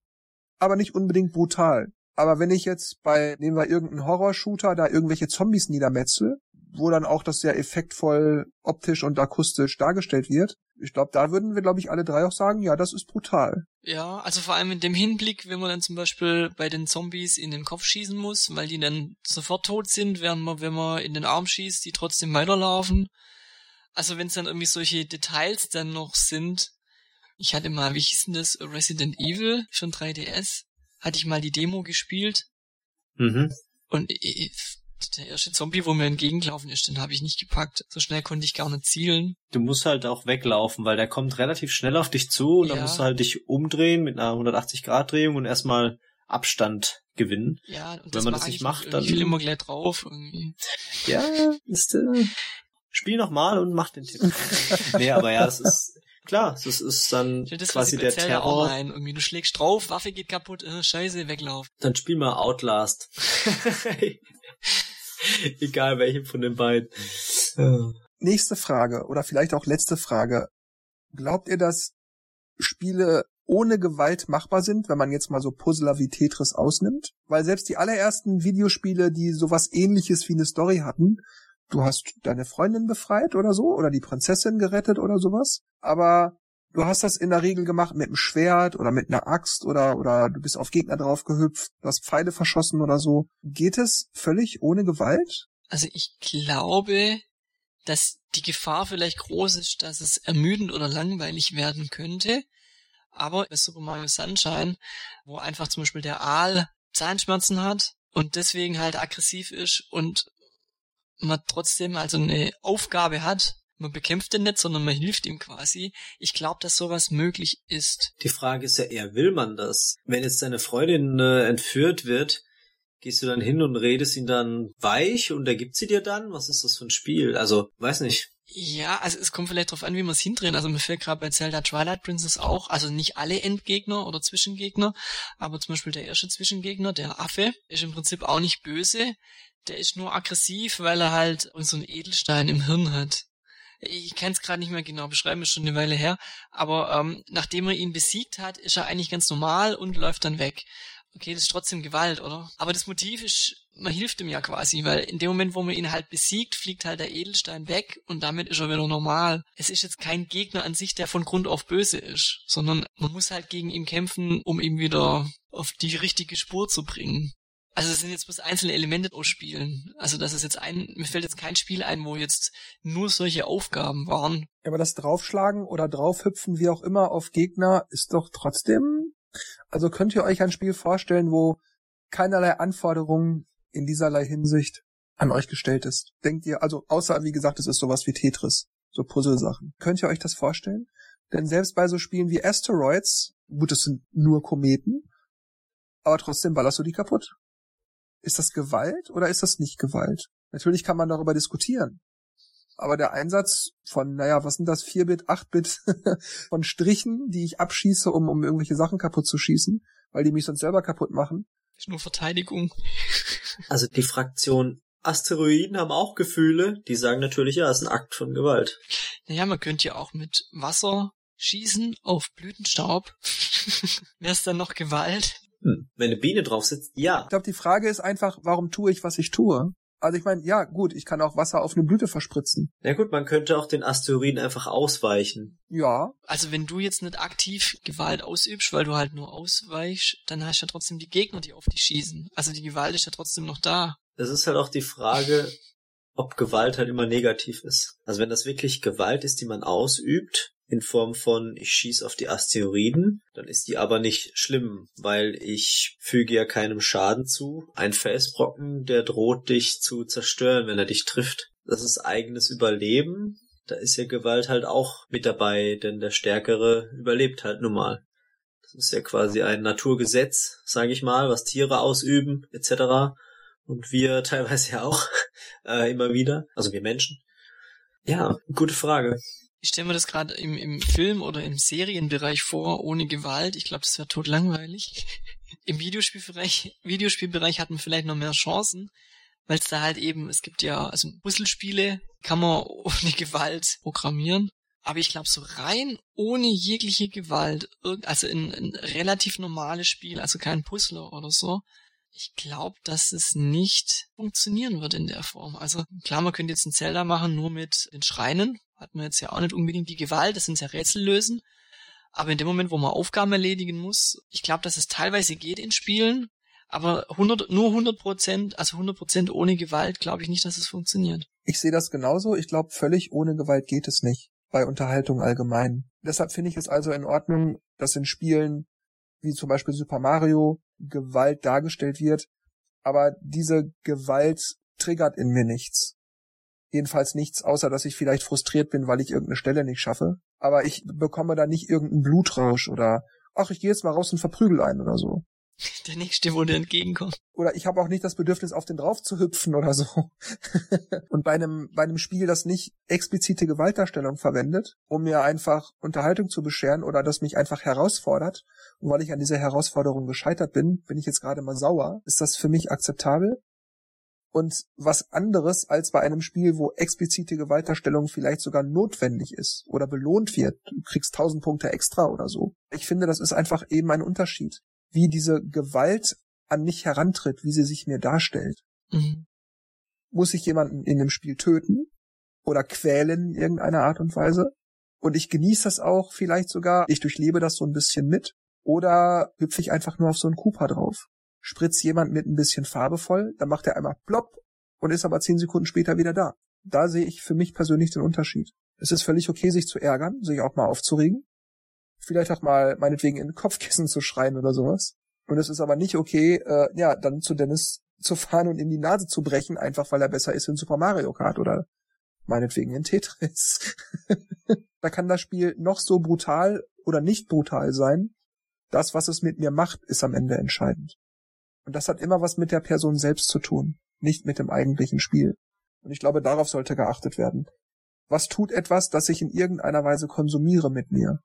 aber nicht unbedingt brutal. Aber wenn ich jetzt bei, nehmen wir irgendeinen Horror-Shooter, da irgendwelche Zombies niedermetzel, wo dann auch das sehr effektvoll optisch und akustisch dargestellt wird, ich glaube, da würden wir, glaube ich, alle drei auch sagen, ja, das ist brutal. Ja, also vor allem in dem Hinblick, wenn man dann zum Beispiel bei den Zombies in den Kopf schießen muss, weil die dann sofort tot sind, während man, wenn man in den Arm schießt, die trotzdem weiterlaufen. Also wenn es dann irgendwie solche Details dann noch sind. Ich hatte mal, wie hieß denn das, Resident Evil schon 3DS? Hatte ich mal die Demo gespielt. Mhm. Und der erste Zombie, wo mir entgegengelaufen ist, den habe ich nicht gepackt. So schnell konnte ich gar nicht zielen. Du musst halt auch weglaufen, weil der kommt relativ schnell auf dich zu und ja. dann musst du halt dich umdrehen mit einer 180 Grad Drehung und erstmal Abstand gewinnen. Ja, und wenn man das nicht macht, dann. Ich will immer gleich drauf irgendwie. Ja, ist äh, Spiel nochmal und mach den Tipp. nee, aber ja, das ist klar, das ist dann das quasi der Terror. Ein. Irgendwie du schlägst drauf, Waffe geht kaputt, äh, scheiße, weglauf. Dann spiel mal Outlast. Egal welchen von den beiden. Nächste Frage oder vielleicht auch letzte Frage. Glaubt ihr, dass Spiele ohne Gewalt machbar sind, wenn man jetzt mal so Puzzler wie Tetris ausnimmt? Weil selbst die allerersten Videospiele, die sowas ähnliches wie eine Story hatten, du hast deine Freundin befreit oder so, oder die Prinzessin gerettet oder sowas, aber du hast das in der Regel gemacht mit einem Schwert oder mit einer Axt oder, oder du bist auf Gegner drauf gehüpft, du hast Pfeile verschossen oder so. Geht es völlig ohne Gewalt? Also ich glaube, dass die Gefahr vielleicht groß ist, dass es ermüdend oder langweilig werden könnte. Aber bei Super Mario Sunshine, wo einfach zum Beispiel der Aal Zahnschmerzen hat und deswegen halt aggressiv ist und man trotzdem also eine Aufgabe hat, man bekämpft den nicht, sondern man hilft ihm quasi. Ich glaube, dass sowas möglich ist. Die Frage ist ja eher, will man das? Wenn jetzt deine Freundin äh, entführt wird, gehst du dann hin und redest ihn dann weich und er gibt sie dir dann? Was ist das für ein Spiel? Also, weiß nicht. Ja, also es kommt vielleicht drauf an, wie man es hindrehen. Also mir fällt gerade bei Zelda Twilight Princess auch, also nicht alle Endgegner oder Zwischengegner, aber zum Beispiel der erste Zwischengegner, der Affe, ist im Prinzip auch nicht böse. Der ist nur aggressiv, weil er halt so einen Edelstein im Hirn hat. Ich kann es gerade nicht mehr genau beschreiben, ist schon eine Weile her. Aber ähm, nachdem er ihn besiegt hat, ist er eigentlich ganz normal und läuft dann weg. Okay, das ist trotzdem Gewalt, oder? Aber das Motiv ist, man hilft ihm ja quasi, weil in dem Moment, wo man ihn halt besiegt, fliegt halt der Edelstein weg und damit ist er wieder normal. Es ist jetzt kein Gegner an sich, der von Grund auf böse ist, sondern man muss halt gegen ihn kämpfen, um ihn wieder auf die richtige Spur zu bringen. Also es sind jetzt bloß einzelne Elemente aus Spielen. Also das ist jetzt ein, mir fällt jetzt kein Spiel ein, wo jetzt nur solche Aufgaben waren. Aber das Draufschlagen oder Draufhüpfen, wie auch immer, auf Gegner ist doch trotzdem. Also könnt ihr euch ein Spiel vorstellen, wo keinerlei Anforderungen in dieserlei Hinsicht an euch gestellt ist? Denkt ihr, also außer wie gesagt, es ist sowas wie Tetris, so Puzzle-Sachen. Könnt ihr euch das vorstellen? Denn selbst bei so Spielen wie Asteroids, gut, es sind nur Kometen, aber trotzdem ballerst du die kaputt. Ist das Gewalt oder ist das nicht Gewalt? Natürlich kann man darüber diskutieren. Aber der Einsatz von, naja, was sind das, 4-Bit, 8-Bit von Strichen, die ich abschieße, um, um irgendwelche Sachen kaputt zu schießen, weil die mich sonst selber kaputt machen. Ist nur Verteidigung. Also die Fraktion Asteroiden haben auch Gefühle, die sagen natürlich, ja, es ist ein Akt von Gewalt. Naja, man könnte ja auch mit Wasser schießen auf Blütenstaub. Wäre es dann noch Gewalt? Hm. Wenn eine Biene drauf sitzt, ja. Ich glaube, die Frage ist einfach, warum tue ich, was ich tue? Also ich meine, ja, gut, ich kann auch Wasser auf eine Blüte verspritzen. Ja gut, man könnte auch den Asteroiden einfach ausweichen. Ja. Also wenn du jetzt nicht aktiv Gewalt ausübst, weil du halt nur ausweichst, dann hast du ja trotzdem die Gegner, die auf dich schießen. Also die Gewalt ist ja trotzdem noch da. Das ist halt auch die Frage, ob Gewalt halt immer negativ ist. Also wenn das wirklich Gewalt ist, die man ausübt, in Form von ich schieß auf die Asteroiden, dann ist die aber nicht schlimm, weil ich füge ja keinem Schaden zu. Ein Felsbrocken, der droht dich zu zerstören, wenn er dich trifft. Das ist eigenes Überleben. Da ist ja Gewalt halt auch mit dabei, denn der Stärkere überlebt halt nun mal. Das ist ja quasi ein Naturgesetz, sage ich mal, was Tiere ausüben etc. Und wir teilweise ja auch äh, immer wieder, also wir Menschen. Ja, gute Frage. Ich stelle mir das gerade im, im Film- oder im Serienbereich vor, ohne Gewalt. Ich glaube, das wäre tot langweilig. Im Videospielbereich, Videospielbereich hat man vielleicht noch mehr Chancen, weil es da halt eben, es gibt ja, also Puzzlespiele kann man ohne Gewalt programmieren. Aber ich glaube, so rein ohne jegliche Gewalt, also ein, ein relativ normales Spiel, also kein Puzzler oder so, ich glaube, dass es nicht funktionieren wird in der Form. Also klar, man könnte jetzt ein Zelda machen, nur mit den Schreinen, hat man jetzt ja auch nicht unbedingt die Gewalt, das sind ja Rätsel lösen. Aber in dem Moment, wo man Aufgaben erledigen muss, ich glaube, dass es teilweise geht in Spielen, aber 100, nur 100 Prozent, also 100 Prozent ohne Gewalt, glaube ich nicht, dass es funktioniert. Ich sehe das genauso. Ich glaube, völlig ohne Gewalt geht es nicht. Bei Unterhaltung allgemein. Deshalb finde ich es also in Ordnung, dass in Spielen wie zum Beispiel Super Mario Gewalt dargestellt wird. Aber diese Gewalt triggert in mir nichts. Jedenfalls nichts, außer dass ich vielleicht frustriert bin, weil ich irgendeine Stelle nicht schaffe. Aber ich bekomme da nicht irgendeinen Blutrausch oder ach, ich gehe jetzt mal raus und verprügel einen oder so. Der nächste, wo dir entgegenkommt. Oder ich habe auch nicht das Bedürfnis, auf den drauf zu hüpfen oder so. und bei einem, bei einem Spiel, das nicht explizite Gewaltdarstellung verwendet, um mir einfach Unterhaltung zu bescheren oder das mich einfach herausfordert, und weil ich an dieser Herausforderung gescheitert bin, bin ich jetzt gerade mal sauer, ist das für mich akzeptabel und was anderes als bei einem Spiel, wo explizite Gewaltdarstellung vielleicht sogar notwendig ist oder belohnt wird. Du kriegst tausend Punkte extra oder so. Ich finde, das ist einfach eben ein Unterschied, wie diese Gewalt an mich herantritt, wie sie sich mir darstellt. Mhm. muss ich jemanden in dem Spiel töten oder quälen in irgendeiner Art und Weise. Und ich genieße das auch vielleicht sogar, ich durchlebe das so ein bisschen mit. Oder hüpfe ich einfach nur auf so einen Cooper drauf. Spritz jemand mit ein bisschen Farbe voll, dann macht er einmal plopp und ist aber zehn Sekunden später wieder da. Da sehe ich für mich persönlich den Unterschied. Es ist völlig okay, sich zu ärgern, sich auch mal aufzuregen. Vielleicht auch mal meinetwegen in den Kopfkissen zu schreien oder sowas. Und es ist aber nicht okay, äh, ja, dann zu Dennis zu fahren und ihm die Nase zu brechen, einfach weil er besser ist in Super Mario Kart oder meinetwegen in Tetris. da kann das Spiel noch so brutal oder nicht brutal sein. Das, was es mit mir macht, ist am Ende entscheidend. Und das hat immer was mit der Person selbst zu tun, nicht mit dem eigentlichen Spiel. Und ich glaube, darauf sollte geachtet werden. Was tut etwas, das ich in irgendeiner Weise konsumiere mit mir?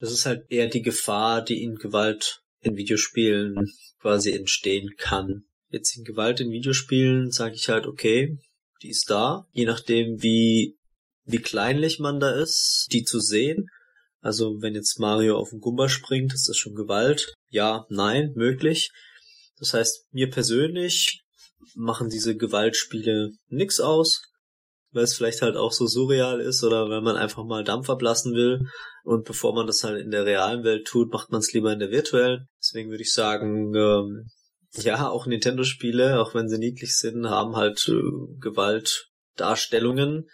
Das ist halt eher die Gefahr, die in Gewalt in Videospielen quasi entstehen kann. Jetzt in Gewalt in Videospielen sage ich halt, okay, die ist da, je nachdem wie, wie kleinlich man da ist, die zu sehen. Also wenn jetzt Mario auf den Gumba springt, ist das schon Gewalt. Ja, nein, möglich. Das heißt, mir persönlich machen diese Gewaltspiele nix aus, weil es vielleicht halt auch so surreal ist oder wenn man einfach mal Dampf ablassen will und bevor man das halt in der realen Welt tut, macht man es lieber in der virtuellen. Deswegen würde ich sagen, ähm, ja, auch Nintendo-Spiele, auch wenn sie niedlich sind, haben halt äh, Gewaltdarstellungen,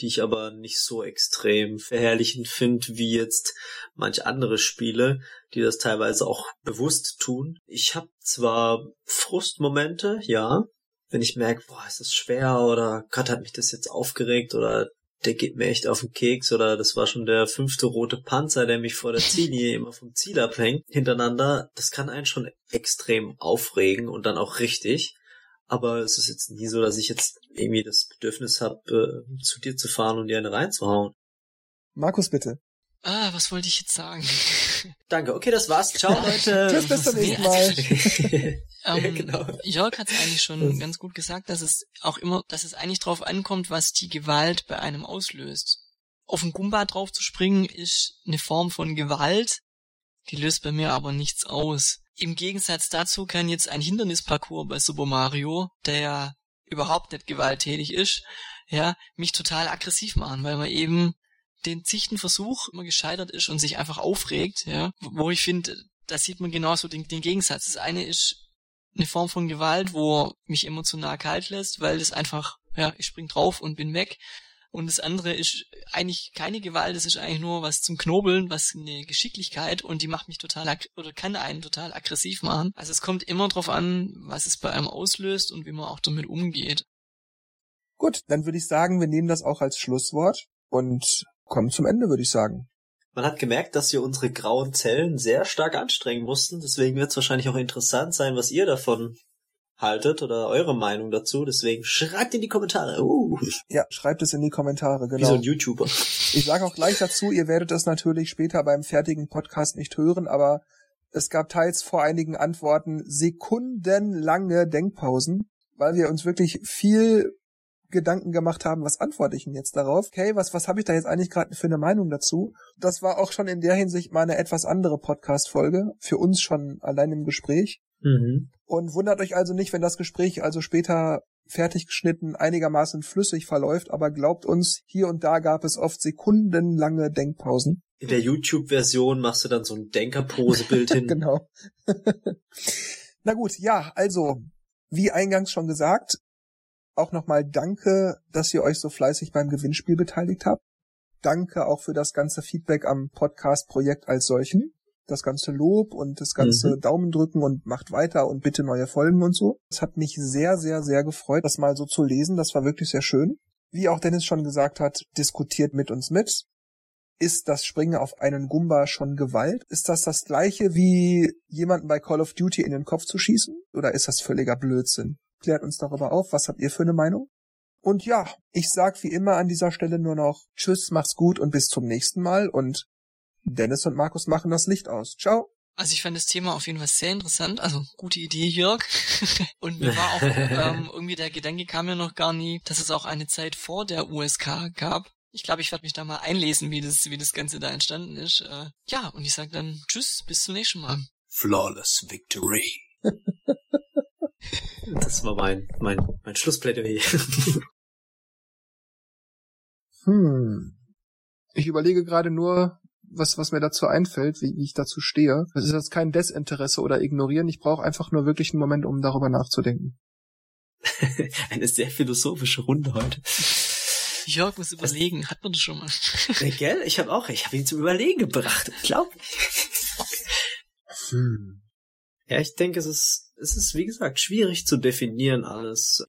die ich aber nicht so extrem verherrlichend finde wie jetzt manche andere Spiele, die das teilweise auch bewusst tun. Ich habe zwar Frustmomente, ja, wenn ich merke, boah, ist das schwer oder Gott hat mich das jetzt aufgeregt oder der geht mir echt auf den Keks oder das war schon der fünfte rote Panzer, der mich vor der Ziellinie immer vom Ziel abhängt, hintereinander, das kann einen schon extrem aufregen und dann auch richtig. Aber es ist jetzt nie so, dass ich jetzt irgendwie das Bedürfnis habe, äh, zu dir zu fahren und dir eine reinzuhauen. Markus, bitte. Ah, was wollte ich jetzt sagen? Danke, okay, das war's. Ciao, Leute. Tschüss, bis zum nächsten Mal. ähm, genau. Jörg hat es eigentlich schon ganz gut gesagt, dass es auch immer, dass es eigentlich drauf ankommt, was die Gewalt bei einem auslöst. Auf den Gumba drauf zu springen ist eine Form von Gewalt, die löst bei mir aber nichts aus. Im Gegensatz dazu kann jetzt ein Hindernisparcours bei Super Mario, der ja überhaupt nicht gewalttätig ist, ja, mich total aggressiv machen, weil man eben den zichten Versuch immer gescheitert ist und sich einfach aufregt, ja, wo ich finde, da sieht man genauso den, den Gegensatz. Das eine ist eine Form von Gewalt, wo mich emotional kalt lässt, weil das einfach, ja, ich spring drauf und bin weg. Und das andere ist eigentlich keine Gewalt, das ist eigentlich nur was zum Knobeln, was eine Geschicklichkeit und die macht mich total oder kann einen total aggressiv machen. Also es kommt immer drauf an, was es bei einem auslöst und wie man auch damit umgeht. Gut, dann würde ich sagen, wir nehmen das auch als Schlusswort und kommen zum Ende, würde ich sagen. Man hat gemerkt, dass wir unsere grauen Zellen sehr stark anstrengen mussten. Deswegen wird es wahrscheinlich auch interessant sein, was ihr davon haltet oder eure Meinung dazu. Deswegen schreibt in die Kommentare. Uh. Ja, schreibt es in die Kommentare, genau. Wie so ein YouTuber. Ich sage auch gleich dazu, ihr werdet es natürlich später beim fertigen Podcast nicht hören, aber es gab teils vor einigen Antworten sekundenlange Denkpausen, weil wir uns wirklich viel Gedanken gemacht haben, was antworte ich denn jetzt darauf? Okay, was, was habe ich da jetzt eigentlich gerade für eine Meinung dazu? Das war auch schon in der Hinsicht mal eine etwas andere Podcast-Folge, für uns schon allein im Gespräch. Mhm. Und wundert euch also nicht, wenn das Gespräch also später fertig geschnitten einigermaßen flüssig verläuft, aber glaubt uns, hier und da gab es oft sekundenlange Denkpausen. In der YouTube-Version machst du dann so ein Denkerpose-Bild hin. genau. Na gut, ja, also, wie eingangs schon gesagt, auch nochmal danke, dass ihr euch so fleißig beim Gewinnspiel beteiligt habt. Danke auch für das ganze Feedback am Podcast-Projekt als solchen. Das ganze Lob und das ganze mhm. Daumen drücken und macht weiter und bitte neue Folgen und so. Es hat mich sehr, sehr, sehr gefreut, das mal so zu lesen. Das war wirklich sehr schön. Wie auch Dennis schon gesagt hat, diskutiert mit uns mit. Ist das Springen auf einen Gumba schon Gewalt? Ist das das gleiche wie jemanden bei Call of Duty in den Kopf zu schießen? Oder ist das völliger Blödsinn? Klärt uns darüber auf. Was habt ihr für eine Meinung? Und ja, ich sag wie immer an dieser Stelle nur noch Tschüss, mach's gut und bis zum nächsten Mal. Und Dennis und Markus machen das Licht aus. Ciao. Also ich fand das Thema auf jeden Fall sehr interessant. Also gute Idee, Jörg. und mir war auch ähm, irgendwie der Gedanke kam mir noch gar nie, dass es auch eine Zeit vor der USK gab. Ich glaube, ich werde mich da mal einlesen, wie das, wie das Ganze da entstanden ist. Äh, ja, und ich sage dann Tschüss, bis zum nächsten Mal. Flawless Victory. Das war mein, mein, mein Schlussplädoyer. Hm. Ich überlege gerade nur, was, was mir dazu einfällt, wie, wie ich dazu stehe. Das ist jetzt kein Desinteresse oder Ignorieren. Ich brauche einfach nur wirklich einen Moment, um darüber nachzudenken. Eine sehr philosophische Runde heute. Jörg muss überlegen, hat man das schon mal? Ja, gell? Ich habe auch, ich habe ihn zum Überlegen gebracht. Glaub. Hm. Ja, ich denke, es ist, es ist, wie gesagt, schwierig zu definieren alles.